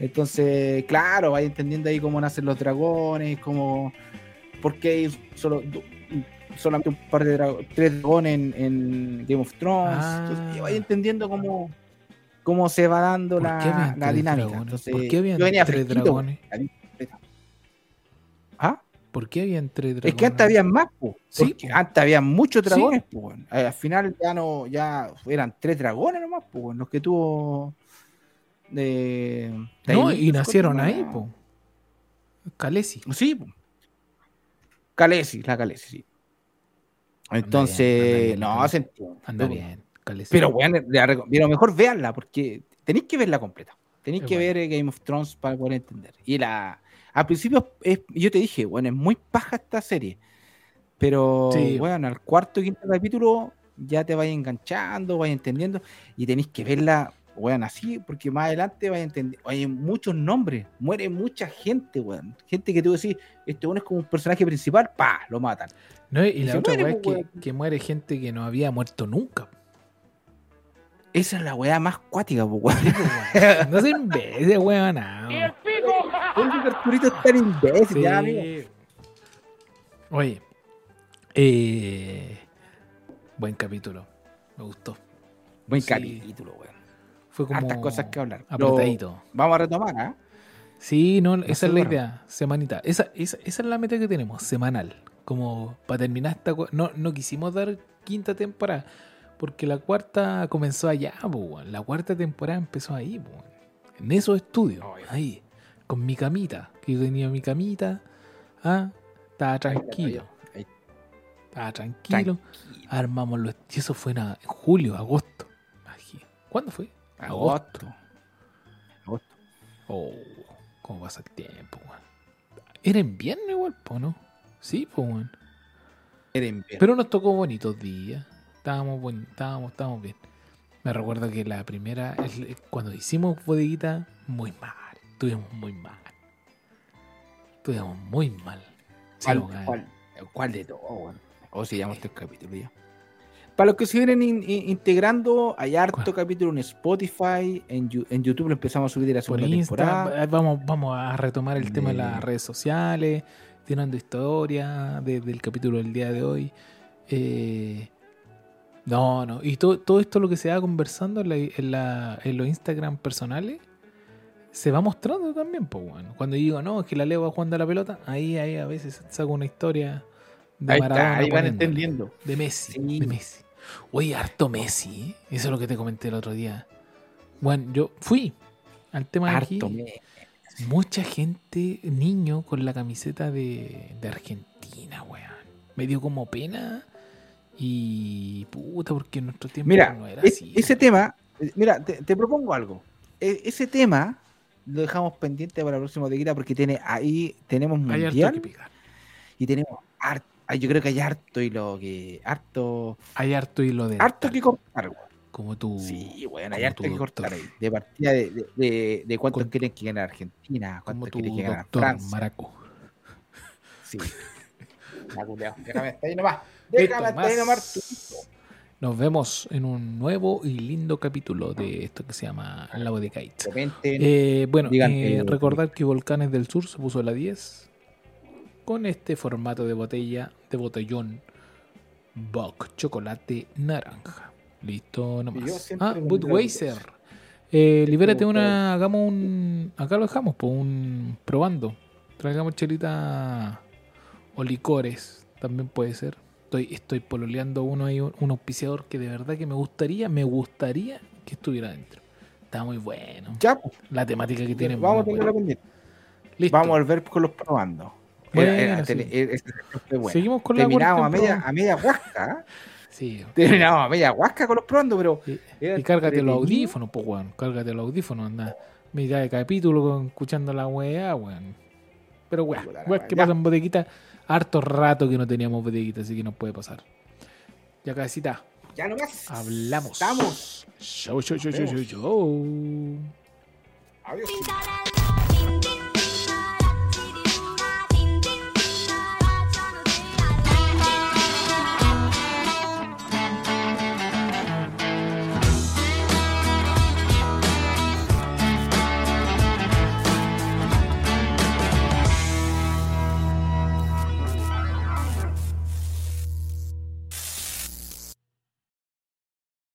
Entonces, claro, vaya entendiendo ahí cómo nacen los dragones, cómo. Porque hay solo, solamente un par de dragones, tres dragones en, en Game of Thrones. Ah. Entonces, vaya entendiendo cómo, cómo se va dando ¿Por la, la dinámica. Entonces, ¿Por qué habían tres fresquito, dragones? ¿Ah? ¿Por qué habían tres dragones? Es que antes había más, po, Sí, antes había muchos Sí. dragones, po. Eh, Al final ya no, ya eran tres dragones nomás, po, los que tuvo de, de No, ahí, y nacieron ahí, po. Calesi. Sí, po. Calesi, la Calesi, sí. Entonces, anda bien, no, se entiende, Anda bien. Pero, reco- pero mejor veanla, porque tenéis que verla completa. Tenéis que bueno. ver eh, Game of Thrones para poder entender. Y la. Al principio, es- yo te dije, bueno, es muy paja esta serie. Pero, Sí. bueno, al cuarto y quinto capítulo ya te vais enganchando, vais entendiendo. Y tenéis que verla, weón, así, porque más adelante vais a entender. Hay muchos nombres, muere mucha gente, weón. Gente que tú decís, este weón es como un personaje principal, pa, lo matan. No, y y la otra muere, weá es po, que, que muere gente que no había muerto nunca. Esa es la weá más cuática, po, weón. No se imbécil, weón. no. Oye, Arturito es tan imbécil, Sí. ya, amigo. Oye, eh, buen capítulo. Me gustó. Buen Sí. capítulo, weón. Fue como Hartas cosas que hablar. Apretadito. Vamos a retomar, ¿ah? Sí, no, esa es la idea. Semanita. Esa, esa, esa es la meta que tenemos, semanal. Como para terminar esta. No, no quisimos dar quinta temporada. Porque la cuarta comenzó allá, po. La cuarta temporada empezó ahí, po. En esos estudios. Ahí. Con mi camita. Que yo tenía mi camita. Ah, estaba tranquilo. Estaba tranquilo. Armamos los. Y eso fue en, julio, agosto. ¿Cuándo fue? Agosto. Agosto. Oh, cómo pasa el tiempo, weón. Era en viernes igual, ¿no? Sí, pues. Era invierno. Pero nos tocó bonitos días. Estábamos, buen, estábamos, estábamos bien. Me recuerdo que la primera, cuando hicimos bodeguita, muy mal. Estuvimos muy mal. Estuvimos muy mal. ¿Cuál, cuál, cuál de weón? O si llama este capítulo ya. Para los que se vienen in- in- integrando, hay harto ¿Cuál? capítulo en Spotify, en, en YouTube lo empezamos a subir de la segunda. Insta, vamos, vamos a retomar el tema De- las redes sociales, tirando historia de- del capítulo del día de hoy. Eh, no, no. Y todo, todo esto lo que se va conversando en, la- en la- en los Instagram personales se va mostrando también, pues bueno. Cuando yo digo, no, es que la Leo va jugando a la pelota, ahí, ahí a veces saco una historia de Ahí Maradona. está, ahí van entendiendo. De Messi, Sí. de Messi. Oye, harto Messi, ¿eh? Eso es lo que te comenté el otro día. Bueno, yo fui al tema de aquí. Harto, me- Mucha gente, niño, con la camiseta de, de Argentina, weón. Me dio como pena. Y puta, porque en nuestro tiempo Mira, no era es- así. ese tema, eh, mira, te, te propongo algo. E- ese tema lo dejamos pendiente para la próxima bodeguita porque tiene ahí tenemos Hay harto mundial que picar. y tenemos harto. Yo creo que hay harto y lo que harto, Hay harto hilo de. harto que weón. Como tú. Sí, bueno, hay como harto tu que cortar doctor. ahí. De partida de, de, de, de cuántos Con- quieren que gane Argentina, tu quieren que gane Francia. Maraco. Sí. [laughs] Ya, culiao, Déjame hasta ahí nomás. Déjame hasta ahí más. nomás. Nos vemos en un nuevo y lindo capítulo de esto que se llama La Bodegate. Comenten. Eh, bueno, eh, eh, recordar que Volcanes del Sur se puso la 10 con este formato de botella, de botellón Bock, chocolate naranja. Listo nomás. Ah, Budweiser. Eh, libérate una, hagamos un, acá lo dejamos, pues un probando. Traigamos chelita o licores, también puede ser. Estoy, estoy pololeando uno ahí, un, auspiciador que de verdad que me gustaría, me gustaría que estuviera dentro. Está muy bueno. Ya, pues, La temática que tiene. vamos a tenerlo pendiente. Listo. Vamos a volver con los probando. Bueno, Era- era sí. era- bueno. Seguimos con la Terminamos a cuarta media, a media huasca. Sí. Terminamos media huasca con los probando, pero. Y, cárgate los audífonos, pues, weón. Cárgate los audífonos, anda. Mitad de capítulo escuchando la weá, weón. Pero weá, weá, que pasan bodeguitas. Harto rato que no teníamos bodeguitas, así que nos puede pasar. Ya, cabecita, Ya nomás. hablamos. Estamos. Chau, chau, chau, chau, chau, chau. Adiós.